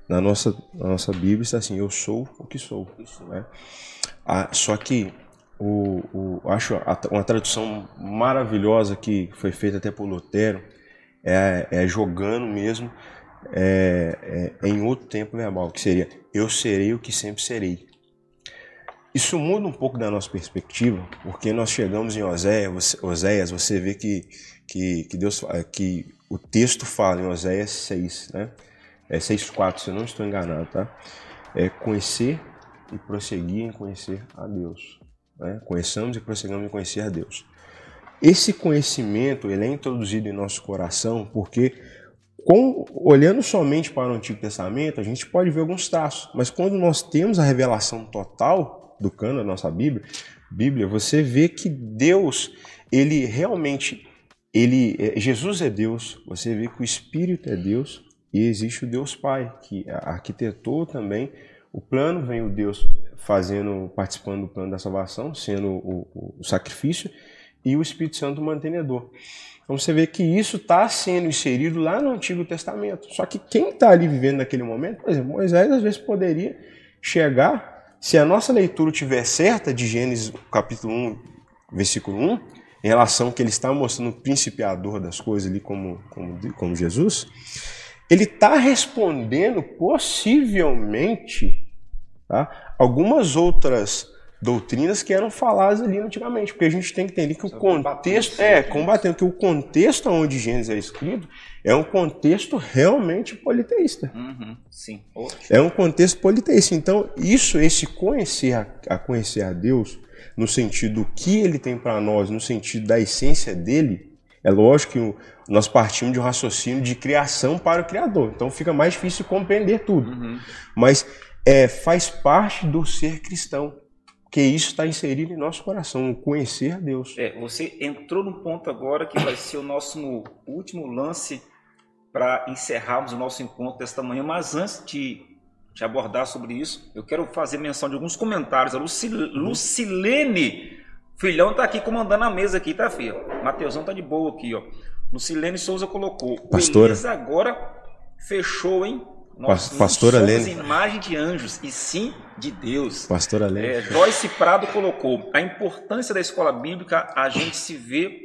Na nossa, na nossa Bíblia está assim, eu sou o que sou. Né? Ah, só que o, o, acho uma tradução maravilhosa que foi feita até por Lutero é, é jogando mesmo é, é, em outro tempo verbal, que seria eu serei o que sempre serei. Isso muda um pouco da nossa perspectiva, porque nós chegamos em Oséias, você, Oséias, você vê que, que, que, Deus, que o texto fala em Oséias 6, né? É 6,4, se eu não estou enganado, tá? É conhecer e prosseguir em conhecer a Deus. Né? Conheçamos e prosseguimos em conhecer a Deus. Esse conhecimento ele é introduzido em nosso coração porque, com, olhando somente para o Antigo Testamento, a gente pode ver alguns traços, mas quando nós temos a revelação total do cano da nossa Bíblia, Bíblia, você vê que Deus, ele realmente, ele, é, Jesus é Deus, você vê que o Espírito é Deus e existe o Deus Pai, que arquitetou também o plano, vem o Deus fazendo, participando do plano da salvação, sendo o, o sacrifício, e o Espírito Santo o mantenedor. Então você vê que isso está sendo inserido lá no Antigo Testamento. Só que quem está ali vivendo naquele momento, por exemplo, Moisés às vezes poderia chegar, se a nossa leitura tiver certa de Gênesis capítulo 1, versículo 1, em relação ao que ele está mostrando o principiador das coisas ali como, como, como Jesus, ele está respondendo possivelmente tá, algumas outras doutrinas que eram faladas ali antigamente, porque a gente tem que entender que o contexto é combatendo que o contexto onde Gênesis é escrito é um contexto realmente politeísta. Uhum, sim. É um contexto politeísta. Então isso, esse conhecer a, a conhecer a Deus no sentido do que Ele tem para nós, no sentido da essência dele, é lógico que nós partimos de um raciocínio de criação para o Criador, então fica mais difícil compreender tudo. Uhum. Mas é, faz parte do ser cristão, que isso está inserido em nosso coração, o conhecer Deus. É, você entrou num ponto agora que vai ser o nosso último lance para encerrarmos o nosso encontro desta manhã, mas antes de, de abordar sobre isso, eu quero fazer menção de alguns comentários. A Lucil, Lucilene Filhão tá aqui comandando a mesa aqui, tá, filho? Mateusão tá de boa aqui, ó. Lucilene Souza colocou. Pastora. Elias agora fechou, hein? Nós Pastora não somos Lene. imagem de anjos, e sim de Deus. Pastora Lene. É, Joyce Prado colocou. A importância da escola bíblica a gente se vê,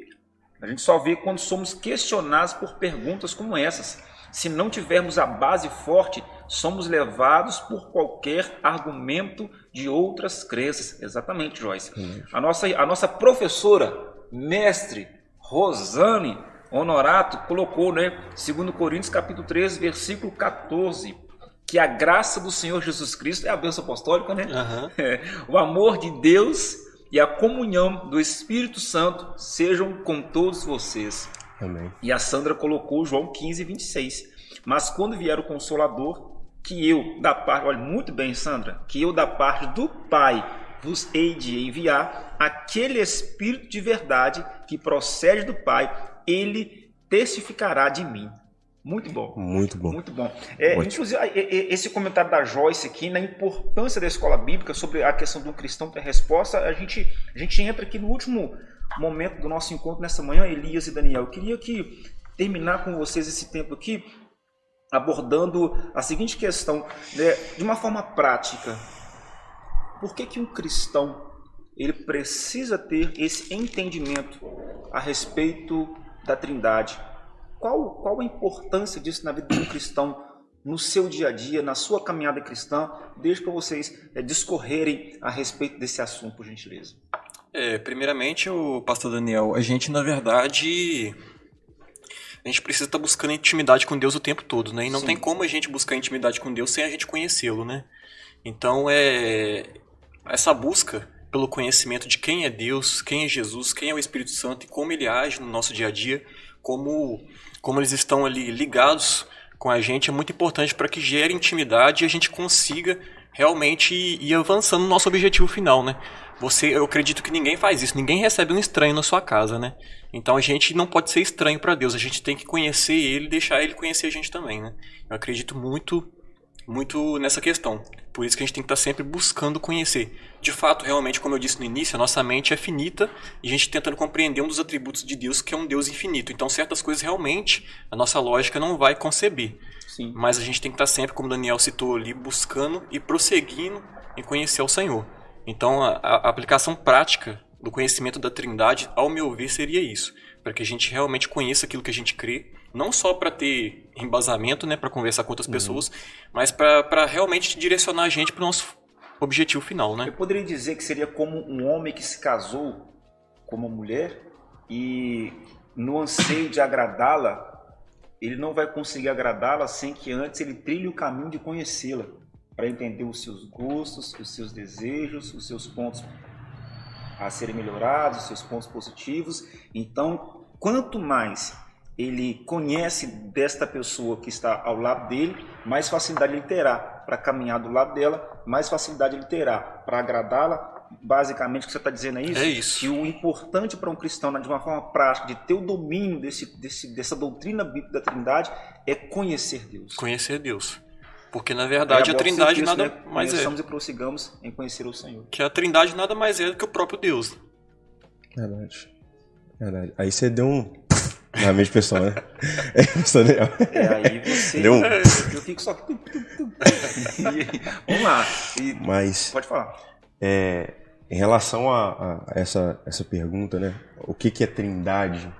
a gente só vê quando somos questionados por perguntas como essas. Se não tivermos a base forte, somos levados por qualquer argumento de outras crenças. Exatamente, Joyce. A nossa, a nossa professora, mestre Rosane Honorato, colocou, né, 2 Coríntios capítulo 13, versículo 14, que a graça do Senhor Jesus Cristo é a bênção apostólica, né? Uhum. [laughs] É, o amor de Deus e a comunhão do Espírito Santo sejam com todos vocês. Amém. E a Sandra colocou João 15, 26. Mas quando vier o Consolador, que eu, da parte, olha, muito bem, Sandra, que eu, da parte do Pai, vos hei de enviar aquele Espírito de verdade que procede do Pai, ele testificará de mim. Muito bom. Muito bom. Muito bom. É, inclusive, esse comentário da Joyce aqui, na importância da escola bíblica, sobre a questão do cristão ter resposta, a gente, a gente entra aqui no último momento do nosso encontro nessa manhã, Elias e Daniel. Eu queria que terminar com vocês esse tempo aqui abordando a seguinte questão, né, de uma forma prática. Por que, que um cristão ele precisa ter esse entendimento a respeito da Trindade? Qual, qual a importância disso na vida de um cristão, no seu dia a dia, na sua caminhada cristã? Deixo para vocês é, discorrerem a respeito desse assunto, por gentileza. É, primeiramente, o pastor Daniel, a gente na verdade a gente precisa estar tá buscando intimidade com Deus o tempo todo, né? E não Sim. tem como a gente buscar intimidade com Deus sem a gente conhecê-lo, né? Então é essa busca pelo conhecimento de quem é Deus, quem é Jesus, quem é o Espírito Santo e como ele age no nosso dia a dia, como como eles estão ali ligados com a gente é muito importante para que gere intimidade e a gente consiga realmente ir avançando no nosso objetivo final, né? Você, eu acredito que ninguém faz isso, ninguém recebe um estranho na sua casa, né? Então a gente não pode ser estranho para Deus, a gente tem que conhecer ele deixar ele conhecer a gente também, né? Eu acredito muito muito nessa questão. Por isso que a gente tem que estar sempre buscando conhecer. De fato, realmente, como eu disse no início, a nossa mente é finita e a gente tentando compreender um dos atributos de Deus, que é um Deus infinito. Então, certas coisas realmente a nossa lógica não vai conceber. Sim. Mas a gente tem que estar sempre, como o Daniel citou ali, buscando e prosseguindo em conhecer o Senhor. Então, a, a aplicação prática do conhecimento da Trindade, ao meu ver, seria isso, para que a gente realmente conheça aquilo que a gente crê, não só para ter embasamento, né, para conversar com outras uhum. pessoas, mas para realmente direcionar a gente para o nosso objetivo final, né? Eu poderia dizer que seria como um homem que se casou com uma mulher e no anseio de agradá-la, ele não vai conseguir agradá-la sem que antes ele trilhe o caminho de conhecê-la para entender os seus gostos, os seus desejos, os seus pontos a serem melhorados, os seus pontos positivos. Então, quanto mais ele conhece desta pessoa que está ao lado dele, mais facilidade ele terá para caminhar do lado dela, mais facilidade ele terá para agradá-la. Basicamente, o que você está dizendo é isso? É isso. Que o importante para um cristão, né, de uma forma prática, de ter o domínio desse, desse, dessa doutrina bíblica da Trindade, é conhecer Deus. Conhecer Deus. Porque na verdade é, a Trindade nada né? mais é. e prossigamos em conhecer o Senhor. Que a Trindade nada mais é do que o próprio Deus. Verdade. Verdade. Aí você deu um na mente pessoal, né? É, é, aí você. Deu um... [laughs] Eu fico só. Vamos lá. E... Mas. Pode falar. É, em relação a, a, essa, essa pergunta, né? O que, que a Trindade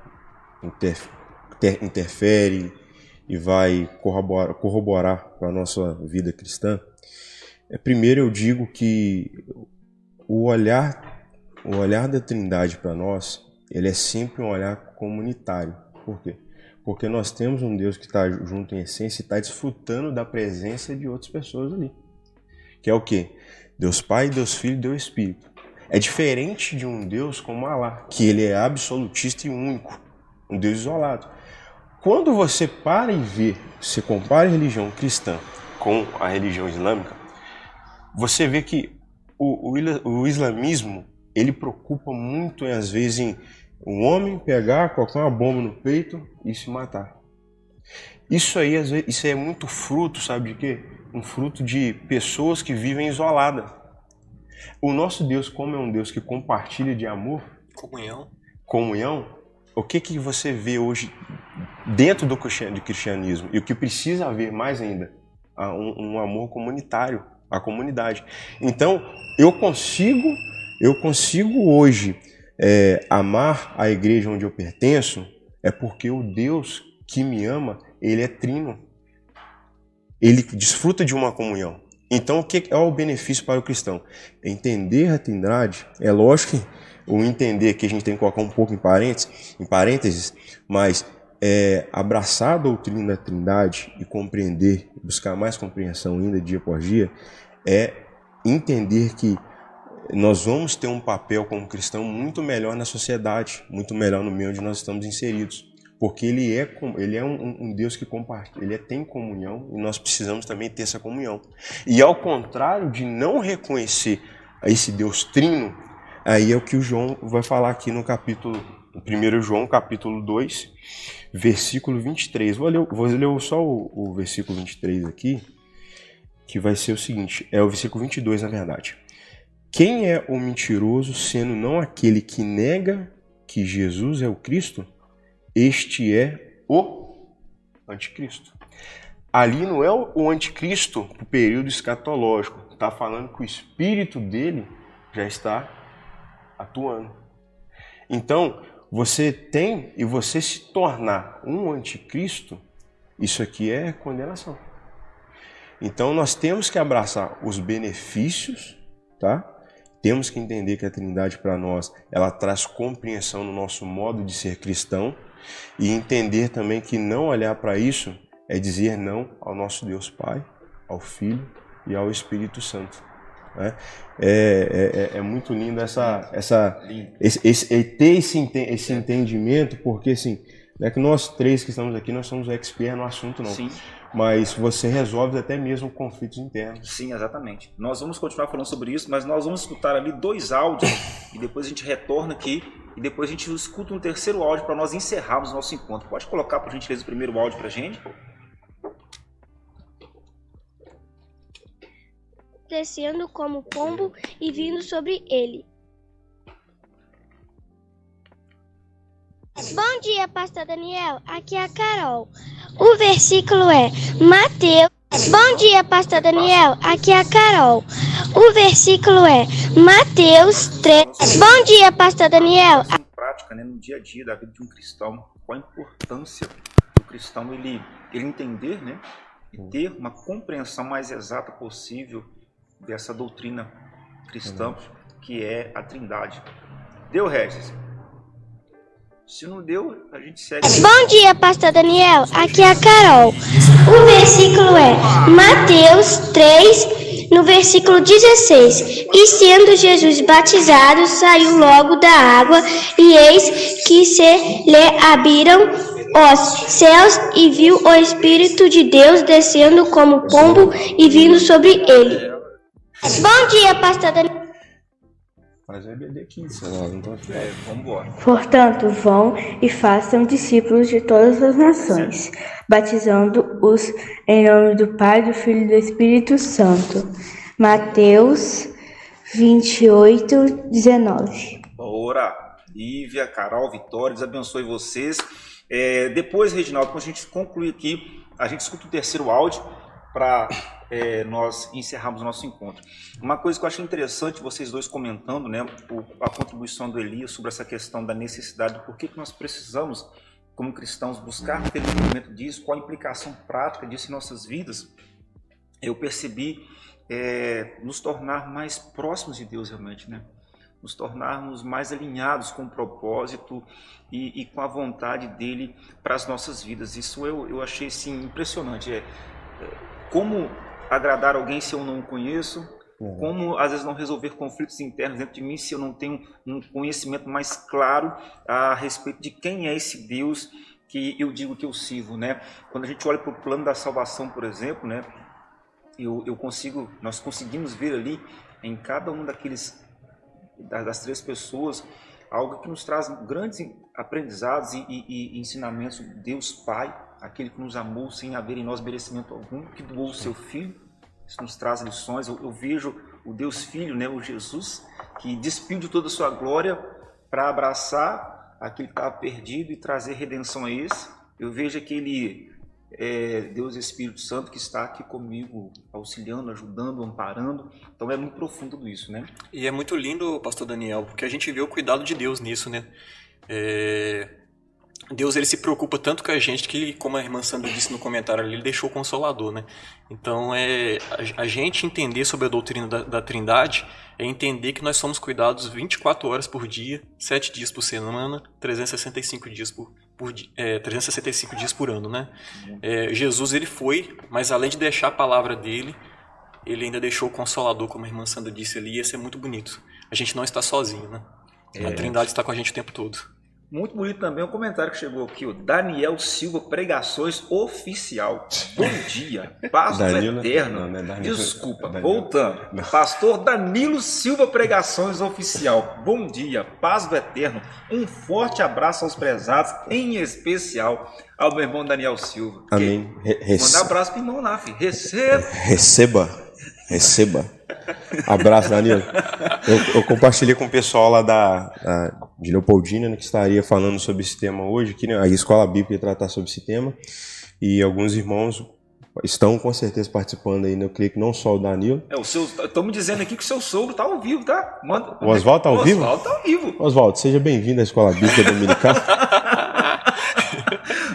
interfere e vai corroborar, corroborar para a nossa vida cristã, é, primeiro eu digo que o olhar, o olhar da Trindade para nós, ele é sempre um olhar comunitário. Por quê? Porque nós temos um Deus que está junto em essência e está desfrutando da presença de outras pessoas ali. Que é o quê? Deus Pai, Deus Filho Deus Espírito. É diferente de um Deus como Alá, que ele é absolutista e único, um Deus isolado. Quando você para e vê, você compara a religião cristã com a religião islâmica, você vê que o, o, o islamismo ele preocupa muito às vezes em um homem pegar, colocar uma bomba no peito e se matar. Isso aí vezes, isso é muito fruto, sabe de quê? Um fruto de pessoas que vivem isoladas. O nosso Deus, como é um Deus que compartilha de amor, comunhão, comunhão, o que que você vê hoje dentro do cristianismo e o que precisa haver mais ainda, um, um amor comunitário, a comunidade. Então, eu consigo, eu consigo hoje é, amar a igreja onde eu pertenço, é porque o Deus que me ama, ele é trino. Ele desfruta de uma comunhão. Então, o que é o benefício para o cristão? Entender a Trindade, é lógico que o entender que a gente tem que colocar um pouco em parênteses, em parênteses mas é, abraçar a doutrina da Trindade e compreender, buscar mais compreensão ainda dia por dia, é entender que nós vamos ter um papel como cristão muito melhor na sociedade, muito melhor no meio onde nós estamos inseridos. Porque ele é, ele é um, um Deus que compartilha, ele é, tem comunhão e nós precisamos também ter essa comunhão. E ao contrário de não reconhecer esse Deus trino, aí é o que o João vai falar aqui no capítulo, 1 João capítulo 2, versículo 23. Vou ler, vou ler só o, o versículo 23 aqui, que vai ser o seguinte, é o versículo 22 na verdade. Quem é o mentiroso, sendo não aquele que nega que Jesus é o Cristo? Este é o anticristo. Ali não é o anticristo o período escatológico. Está falando que o espírito dele já está atuando. Então, você tem e você se tornar um anticristo, isso aqui é condenação. Então, nós temos que abraçar os benefícios, tá? Temos que entender que a Trindade para nós, ela traz compreensão no nosso modo de ser cristão e entender também que não olhar para isso é dizer não ao nosso Deus Pai, ao Filho e ao Espírito Santo. Né? É, é, é, muito lindo essa, essa, esse, esse, ter esse, esse entendimento, porque assim, Não é que nós três que estamos aqui, nós somos expert no assunto, não. Sim. Mas você resolve até mesmo conflitos internos. Sim, exatamente. Nós vamos continuar falando sobre isso, mas nós vamos escutar ali dois áudios [laughs] e depois a gente retorna aqui e depois a gente escuta um terceiro áudio para nós encerrarmos o nosso encontro. Pode colocar, por gentileza, o primeiro áudio para a gente? descendo como pombo e vindo sobre ele. Bom dia, pastor Daniel. Aqui é a Carol. O versículo é Mateus. Bom dia, pastor Daniel. Aqui é a Carol. O versículo é Mateus 3. Bom dia, pastor Daniel. Em prática, né, no dia a dia da vida de um cristão, qual a importância do cristão ele, ele entender, né, e ter uma compreensão mais exata possível dessa doutrina cristã que é a Trindade. Deu, Regis? Se não deu, a gente segue. Bom dia, pastor Daniel. Aqui é a Carol. O versículo é Mateus 3, no versículo 16. E sendo Jesus batizado, saiu logo da água, e eis que se lhe abriram os céus, e viu o Espírito de Deus descendo como pombo e vindo sobre ele. Bom dia, pastor Daniel. Mas é EBD 15, nós não estamos É, vamos embora. Portanto, vão e façam discípulos de todas as nações, batizando-os em nome do Pai, do Filho e do Espírito Santo. Mateus 28, 19. Bora! Lívia, Carol, Vitória, Deus abençoe vocês. É, depois, Reginaldo, quando a gente concluir aqui, a gente escuta o terceiro áudio para é, nós encerrarmos nosso encontro. Uma coisa que eu achei interessante, vocês dois comentando, né, a contribuição do Elias sobre essa questão da necessidade, porquê que nós precisamos, como cristãos, buscar ter entendimento disso, qual a implicação prática disso em nossas vidas, eu percebi é, nos tornar mais próximos de Deus realmente, né? nos tornarmos mais alinhados com o propósito e, e com a vontade dele para as nossas vidas. Isso eu, eu achei assim, impressionante. É, é, como agradar alguém se eu não o conheço? Como às vezes não resolver conflitos internos dentro de mim se eu não tenho um conhecimento mais claro a respeito de quem é esse Deus que eu digo que eu sirvo, né? Quando a gente olha para o plano da salvação, por exemplo, né? Eu, eu consigo, nós conseguimos ver ali em cada um daqueles das, das três pessoas algo que nos traz grandes aprendizados e, e, e ensinamentos. Deus Pai, aquele que nos amou sem haver em nós merecimento algum, que doou o seu Filho, isso nos traz lições. Eu, eu vejo o Deus Filho, né, o Jesus, que despiu de toda a sua glória para abraçar aquele que estava perdido e trazer redenção a esse. Eu vejo aquele é, Deus Espírito Santo que está aqui comigo, auxiliando, ajudando, amparando. Então é muito profundo tudo isso, né? E é muito lindo, pastor Daniel, porque a gente vê o cuidado de Deus nisso, né? É, Deus ele se preocupa tanto com a gente que, como a irmã Sandra disse no comentário ali, ele deixou o consolador, né? Então, é, a, a gente entender sobre a doutrina da, da, Trindade é entender que nós somos cuidados 24 horas por dia, 7 dias por semana, 365 dias por, por é, 365 dias por ano, né? É, Jesus ele foi, mas além de deixar a palavra dele, ele ainda deixou o consolador, como a irmã Sandra disse ali, e isso é muito bonito. A gente não está sozinho, né? A Trindade está com a gente o tempo todo. Muito bonito também o comentário que chegou aqui, o Daniel Silva Pregações Oficial. Bom dia, paz do [laughs] Danilo- eterno. não, não é Danilo. Desculpa, [laughs] Danilo. voltando. Pastor Danilo Silva Pregações Oficial. Bom dia, paz do eterno. Um forte abraço aos prezados, em especial ao meu irmão Daniel Silva. Amém. Re- Mandar abraço pro irmão lá, filho. Receba. Receba. Receba. Abraço, Danilo. Eu, eu compartilhei com o pessoal lá da, da- de Leopoldina, né, que estaria falando sobre esse tema hoje, que né, a escola bíblica ia tratar sobre esse tema. E alguns irmãos estão com certeza participando aí, né? eu creio que não só o Danilo. É, o seu, estão me dizendo aqui que o seu sogro tá ao vivo, tá? Manda, O Oswaldo tá ao vivo? O Oswaldo tá ao vivo. Oswaldo, seja bem-vindo à escola bíblica dominical. [laughs]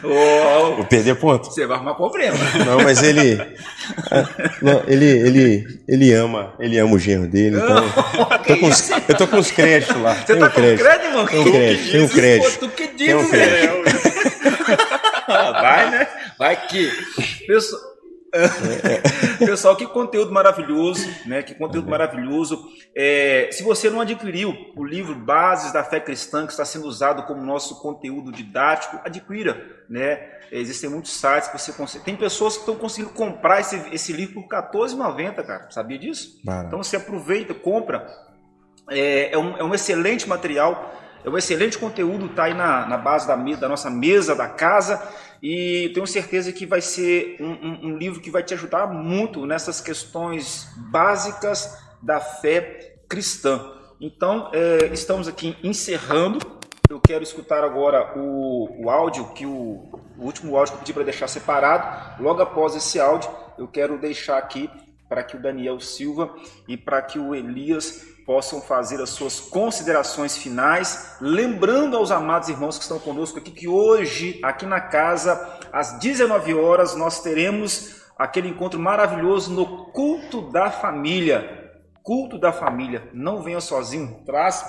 Ô, Vou perder ponto. você vai arrumar problema. Não, mas ele, é, não, ele, ele, ele ama, ele ama o genro dele. Então, [laughs] tô com os- eu tô com os créditos lá. Você tem tá um com crédito. crédito, irmão? Tem um crédito, tem um crédito. Pô, tu que Tem um diz, crédito. velho. [laughs] Vai, né? Vai que. Pessoal, Pessoal, que conteúdo maravilhoso, né? Que conteúdo maravilhoso. É, se você não adquiriu o livro Bases da Fé Cristã, que está sendo usado como nosso conteúdo didático, adquira, né? Existem muitos sites que você consegue. Tem pessoas que estão conseguindo comprar esse, esse livro por R$14,90, cara. Sabia disso? Barato. Então você aproveita, compra. É, é, um, é um excelente material, é um excelente conteúdo, tá aí na, na base da, me- da nossa mesa, da casa. E tenho certeza que vai ser um, um- um livro que vai te ajudar muito nessas questões básicas da fé cristã. Então, é, estamos aqui encerrando. Eu quero escutar agora o, o áudio, que o, o último áudio que eu pedi para deixar separado. Logo após esse áudio, eu quero deixar aqui para que o Daniel Silva e para que o Elias possam fazer as suas considerações finais, lembrando aos amados irmãos que estão conosco aqui que hoje, aqui na casa, às 19 horas, nós teremos aquele encontro maravilhoso no culto da família. Culto da família. Não venha sozinho, traz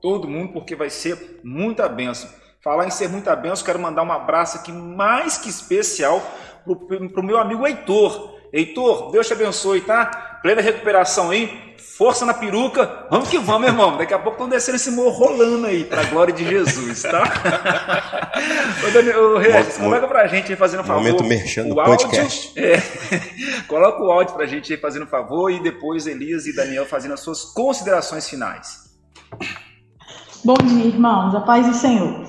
todo mundo porque vai ser muita benção. Falar em ser muita benção, quero mandar um abraço aqui mais que especial para o meu amigo Heitor. Heitor, Deus te abençoe, tá? Plena recuperação aí, força na peruca, vamos que vamos, irmão. Daqui a pouco estão descendo esse morro rolando aí, pra glória de Jesus, tá? [laughs] Ô, Daniel, Regis, coloca pra gente aí fazendo um favor. Momento merchan do o áudio. podcast. É, [laughs] coloca o áudio pra gente aí fazendo um favor e depois Elias e Daniel fazendo as suas considerações finais. Bom dia, irmãos, a paz do Senhor.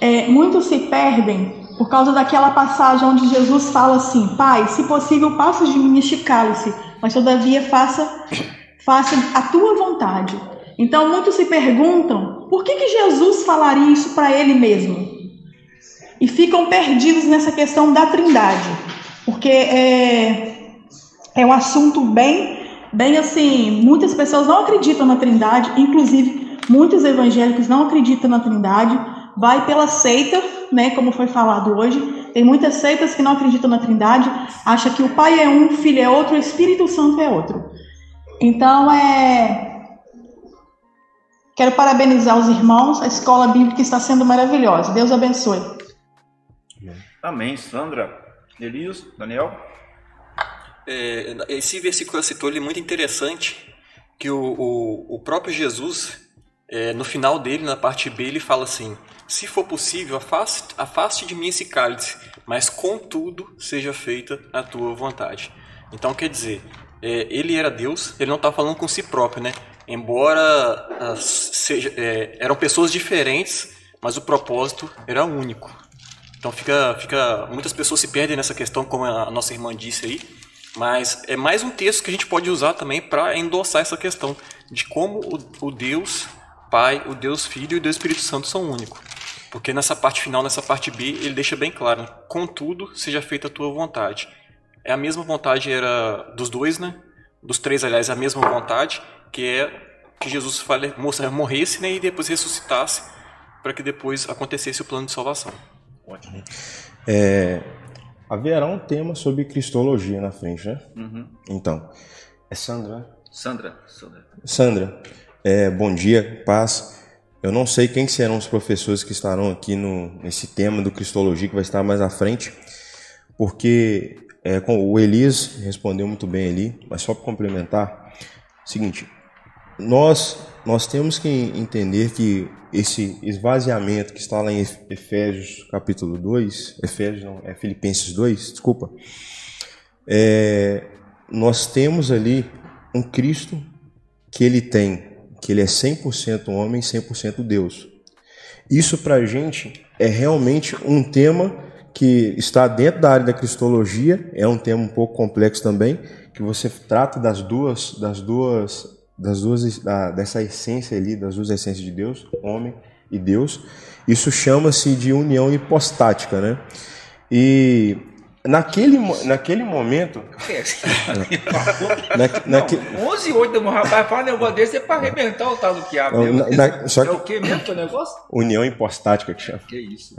É, muitos se perdem por causa daquela passagem onde Jesus fala assim: Pai, se possível, passa de mim este cálice, mas todavia faça, faça a tua vontade. Então, muitos se perguntam por que, que Jesus falaria isso para ele mesmo? E ficam perdidos nessa questão da trindade, porque é, é um assunto bem, bem assim, muitas pessoas não acreditam na trindade, inclusive muitos evangélicos não acreditam na trindade, vai pela seita, né, como foi falado hoje, tem muitas seitas que não acreditam na trindade, acha que o pai é um, o filho é outro, o Espírito Santo é outro. Então, é... Quero parabenizar os irmãos, a escola bíblica está sendo maravilhosa. Deus abençoe. Amém. Sandra, Elias, Daniel. É, esse versículo que ela citou ele é muito interessante, que o, o, o próprio Jesus, é, no final dele, na parte B, ele fala assim, se for possível, afaste, afaste de mim esse cálice, mas contudo seja feita a tua vontade. Então, quer dizer, é, ele era Deus, ele não está falando com si próprio, né? Embora ah, seja, é, eram pessoas diferentes, mas o propósito era único. Então fica, fica, muitas pessoas se perdem nessa questão, como a nossa irmã disse aí, mas é mais um texto que a gente pode usar também para endossar essa questão de como o, o Deus Pai, o Deus Filho e o Deus Espírito Santo são únicos. Porque nessa parte final, nessa parte B, ele deixa bem claro: contudo, seja feita a tua vontade. É a mesma vontade era dos dois, né? Dos três, aliás, é a mesma vontade, que é que Jesus fale, moça, morresse né, e depois ressuscitasse, para que depois acontecesse o plano de salvação. Ótimo. É, haverá um tema sobre cristologia na frente, né? Uhum. Então, é Sandra. Sandra, Sandra. Sandra, é, bom dia, paz. Eu não sei quem serão os professores que estarão aqui no, nesse tema do cristologia que vai estar mais à frente, porque é, o Elias respondeu muito bem ali, mas só para complementar, seguinte, nós nós temos que entender que esse esvaziamento que está lá em Ef- Efésios capítulo 2, Efésios não, é Filipenses 2, desculpa, é, nós temos ali um Cristo que ele tem, que ele é 100% homem, 100% Deus. Isso para a gente é realmente um tema que está dentro da área da cristologia, é um tema um pouco complexo também, que você trata das duas, das duas, das duas, da, dessa essência ali, das duas essências de Deus, homem e Deus. Isso chama-se de união hipostática, né? E naquele, naquele momento, naque- naque- 11 e 8 da rapaz, fala um negócio desse é pra arrebentar o tal do quiabo. Não, mesmo. na- na- só É que- o que mesmo que é o negócio? união hipostática que chama. Que isso.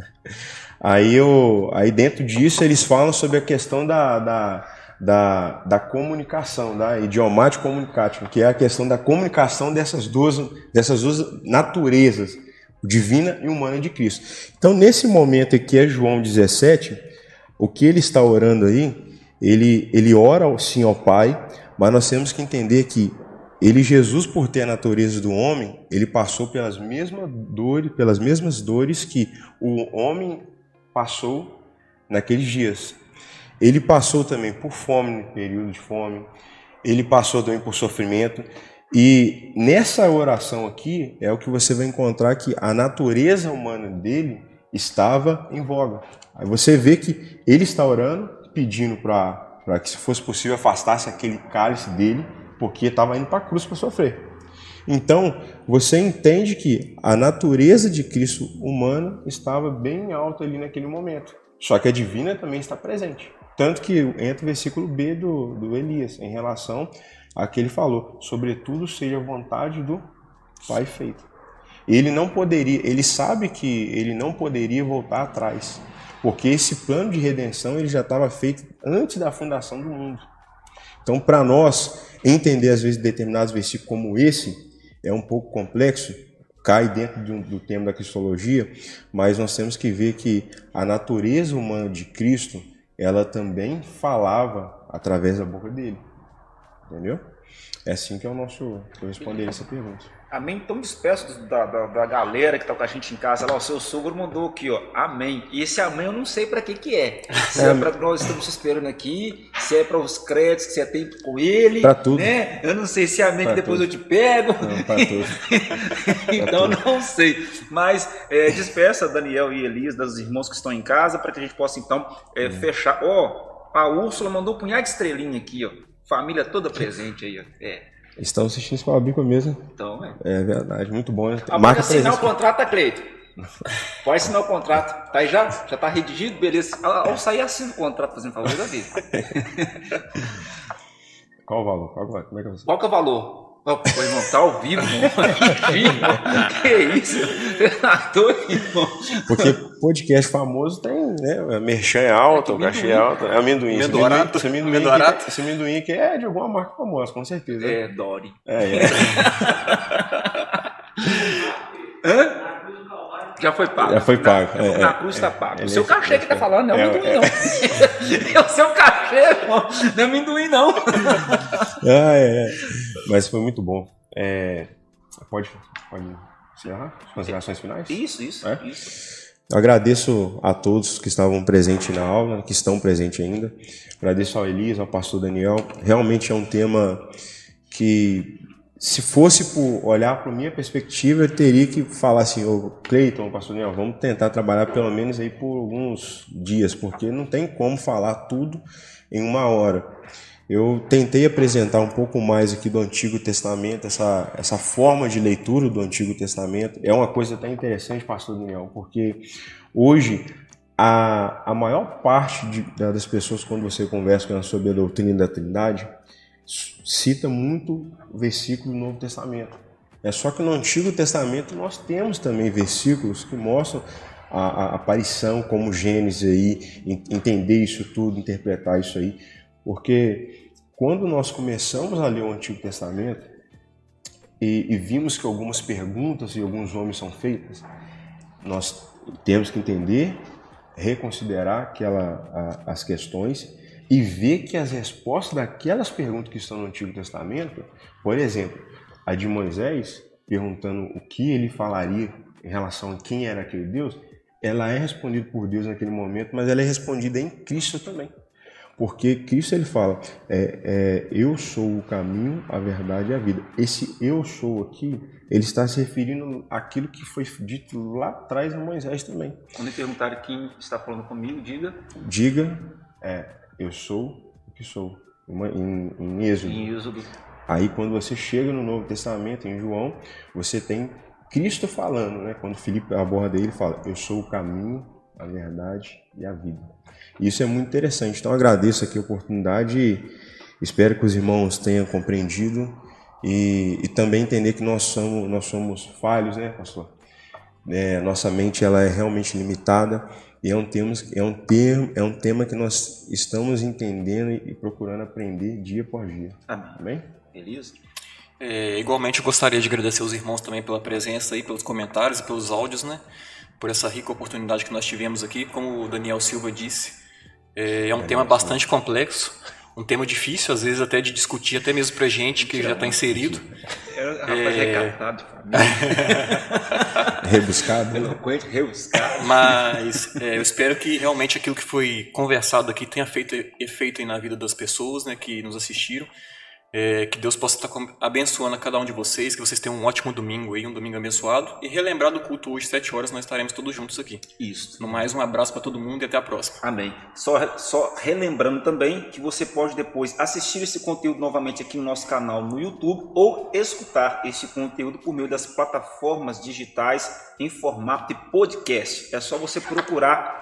Aí, eu, aí dentro disso eles falam sobre a questão da, da, da, da comunicação, da idiomática comunicativa, que é a questão da comunicação dessas duas, dessas duas naturezas, divina e humana de Cristo. Então, nesse momento aqui é João 17, o que ele está orando aí ele, ele ora sim ao Pai, mas nós temos que entender que ele, Jesus, por ter a natureza do homem, ele passou pelas mesmas dores, pelas mesmas dores que o homem passou naqueles dias. Ele passou também por fome, período de fome. Ele passou também por sofrimento. E nessa oração aqui é o que você vai encontrar que a natureza humana dele estava em voga. Aí você vê que ele está orando, pedindo para que, se fosse possível, afastasse aquele cálice dele porque estava indo para a cruz para sofrer. Então, você entende que a natureza de Cristo humana estava bem alta ali naquele momento. Só que a divina também está presente. Tanto que entra o versículo B do, do Elias, em relação a que ele falou: sobretudo seja a vontade do Pai feita. Ele não poderia, ele sabe que ele não poderia voltar atrás, porque esse plano de redenção ele já estava feito antes da fundação do mundo. Então, para nós, entender às vezes determinados versículos como esse é um pouco complexo, cai dentro um, do tema da cristologia, mas nós temos que ver que a natureza humana de Cristo, ela também falava através da boca dele. Entendeu? É assim que é o nosso. Eu responderia essa pergunta. Amém. Então despeço da, da, da, galera que tá com a gente em casa lá. O seu sogro mandou aqui, ó. Amém. E esse amém eu não sei para que que é. [laughs] Se é, é para nós estamos esperando aqui, se é para os créditos que você tem com ele. Para tudo. Né? Eu não sei se é amém que depois tudo. eu te pego. Não, para tudo. [laughs] então tudo. não sei. Mas é, despeça Daniel e Elias, dos irmãos que estão em casa, para que a gente possa então é, hum. fechar. Ó, a Úrsula mandou um punhado de estrelinha aqui, ó. Família toda presente aí, ó. É. Estão assistindo isso pela Bíblia mesmo. Então, é. É verdade, muito bom. Ah, Marca assinar o contrato, Cleito. Pode assinar o contrato. Tá aí já? Já tá redigido? Beleza. Ao sair, assina o contrato, fazendo favor da vida. [laughs] Qual o valor? Qual, como é que é Qual que é o valor? Pô, irmão, tá ao vivo, [laughs] Que isso? [laughs] Tá irmão. Porque podcast famoso tem, né? Merchan é alto, é cachê é alto. É amendoim. Mendorato. Esse amendoim, amendoim, que, esse amendoim aqui é de alguma marca famosa, com certeza. É, Dory. É, é. [laughs] Hã? Já foi pago. Já foi pago. Na, é, na cruz está é, pago. o seu cachê que tá falando, não é o amendoim, não. É o seu cachê, irmão. Não é amendoim, não. ah, é. Mas foi muito bom. É, pode, pode encerrar? As considerações finais? Isso, isso, é? isso. Eu agradeço a todos que estavam presentes na aula, que estão presentes ainda. Agradeço ao Elias, ao pastor Daniel. Realmente é um tema que se fosse por olhar para minha perspectiva, eu teria que falar assim, ô Cleiton, pastor Daniel, vamos tentar trabalhar pelo menos aí por alguns dias, porque não tem como falar tudo em uma hora. Eu tentei apresentar um pouco mais aqui do Antigo Testamento, essa, essa forma de leitura do Antigo Testamento. É uma coisa até interessante, pastor Daniel, porque hoje a, a maior parte de, das pessoas, quando você conversa sobre a doutrina da Trindade, cita muito versículo do Novo Testamento. É só que no Antigo Testamento nós temos também versículos que mostram a, a aparição como Gênesis aí, entender isso tudo, interpretar isso aí, porque quando nós começamos a ler o Antigo Testamento e, e vimos que algumas perguntas e alguns nomes são feitas, nós temos que entender, reconsiderar aquela, a, as questões e ver que as respostas daquelas perguntas que estão no Antigo Testamento, por exemplo, a de Moisés, perguntando o que ele falaria em relação a quem era aquele Deus, ela é respondida por Deus naquele momento, mas ela é respondida em Cristo também. Porque Cristo ele fala, é, é, eu sou o caminho, a verdade e a vida. Esse eu sou aqui, ele está se referindo àquilo que foi dito lá atrás no Moisés também. Quando me perguntarem quem está falando comigo, diga. Diga, é, eu sou o que sou. Em, em Êxodo. Em Êxodo. Aí quando você chega no Novo Testamento, em João, você tem Cristo falando, né? Quando Filipe aborda ele, fala: Eu sou o caminho, a verdade e a vida. Isso é muito interessante. Então agradeço aqui a oportunidade e espero que os irmãos tenham compreendido e, e também entender que nós somos, nós somos falhos, né, pastor? É, nossa mente ela é realmente limitada e é um, tema, é, um termo, é um tema que nós estamos entendendo e procurando aprender dia por dia. Amém. Amém? Beleza? É, igualmente, eu gostaria de agradecer os irmãos também pela presença aí, pelos comentários e pelos áudios, né? Por essa rica oportunidade que nós tivemos aqui. Como o Daniel Silva disse, É, é um tema bastante complexo, um tema difícil, às vezes até de discutir, até mesmo pra gente que já está inserido. É, rapaz, É. recatado, [laughs] Rebuscado. né? eloquente, rebuscado. Mas é, eu espero que realmente aquilo que foi conversado aqui tenha feito efeito aí na vida das pessoas né, que nos assistiram. É, que Deus possa estar abençoando a cada um de vocês, que vocês tenham um ótimo domingo aí, um domingo abençoado. E relembrar do culto hoje, 7 horas, nós estaremos todos juntos aqui. Isso. No mais, um abraço para todo mundo e até a próxima. Amém. Só, só relembrando também que você pode depois assistir esse conteúdo novamente aqui no nosso canal no YouTube ou escutar este conteúdo por meio das plataformas digitais em formato de podcast. É só você procurar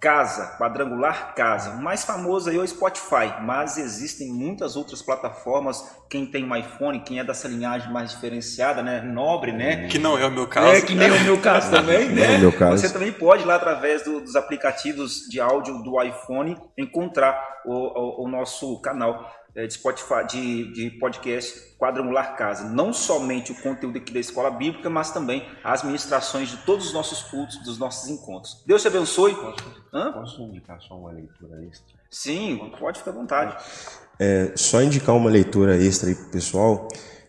Casa, Quadrangular Casa. O mais famoso aí é o Spotify, mas existem muitas outras plataformas. Quem tem um iPhone, quem é dessa linhagem mais diferenciada, né, nobre, né, Que não é o meu caso. é, que nem o meu caso [laughs] também, né? Não é o meu caso. Você também pode lá através do- dos aplicativos de áudio do iPhone encontrar o, o- o nosso canal de Spotify, de, de podcast Quadrangular Casa. Não somente o conteúdo aqui da Escola Bíblica, mas também as ministrações de todos os nossos cultos, dos nossos encontros. Deus te abençoe. Hã? Posso indicar só uma leitura extra? Sim, pode ficar à vontade. É, só indicar uma leitura extra aí pro pessoal.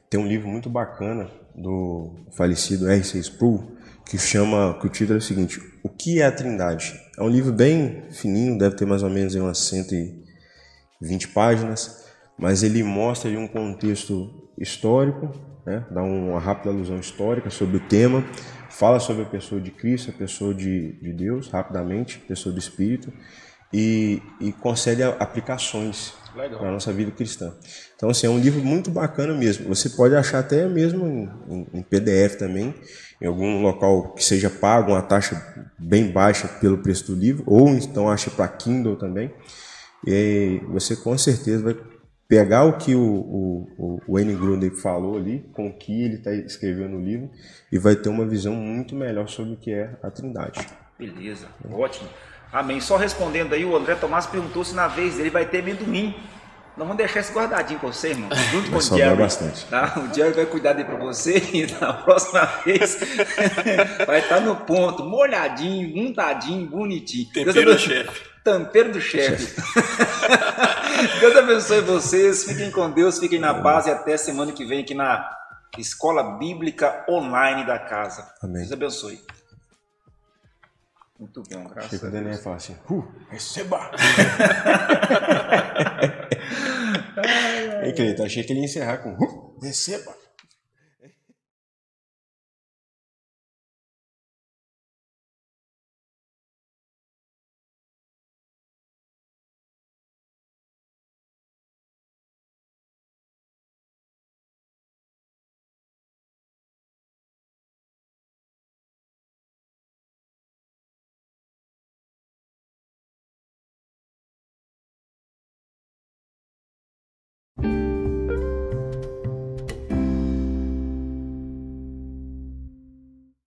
Tem um livro muito bacana do falecido R6 Sproul que chama, que o título é o seguinte: O que é a Trindade? É um livro bem fininho, deve ter mais ou menos umas 120 páginas, mas ele mostra um contexto histórico, né? dá uma rápida alusão histórica sobre o tema, fala sobre a pessoa de Cristo, a pessoa de, de Deus, rapidamente, a pessoa do Espírito, e, e concede aplicações para a nossa vida cristã. Então, assim, é um livro muito bacana mesmo. Você pode achar até mesmo em, em- PDF também, em algum local que seja pago, uma taxa bem baixa pelo preço do livro, ou então acha para Kindle também. E aí você com certeza vai pegar o que o, o, o- Wayne Grudem falou ali, com o que ele está escrevendo no livro, e vai ter uma visão muito melhor sobre o que é a Trindade. Beleza, ótimo. Amém. Só respondendo aí, o André Tomás perguntou se na vez dele vai ter amendoim. Nós vamos deixar esse guardadinho pra você, irmão. Junto com Vai o Jerry. bastante. Tá? O Jerry vai cuidar dele pra você [laughs] e na próxima vez [laughs] vai estar no ponto, molhadinho, untadinho, bonitinho. Tempero do chefe. Tempero do chefe. [laughs] Deus abençoe vocês. Fiquem com Deus, fiquem na paz e até semana que vem aqui na Escola Bíblica Online da Casa. Amém. Deus abençoe. Muito bom, graças que a Deus. Assim, uh, receba! [laughs] Ei, Cleiton, achei que ele ia encerrar com uh, receba!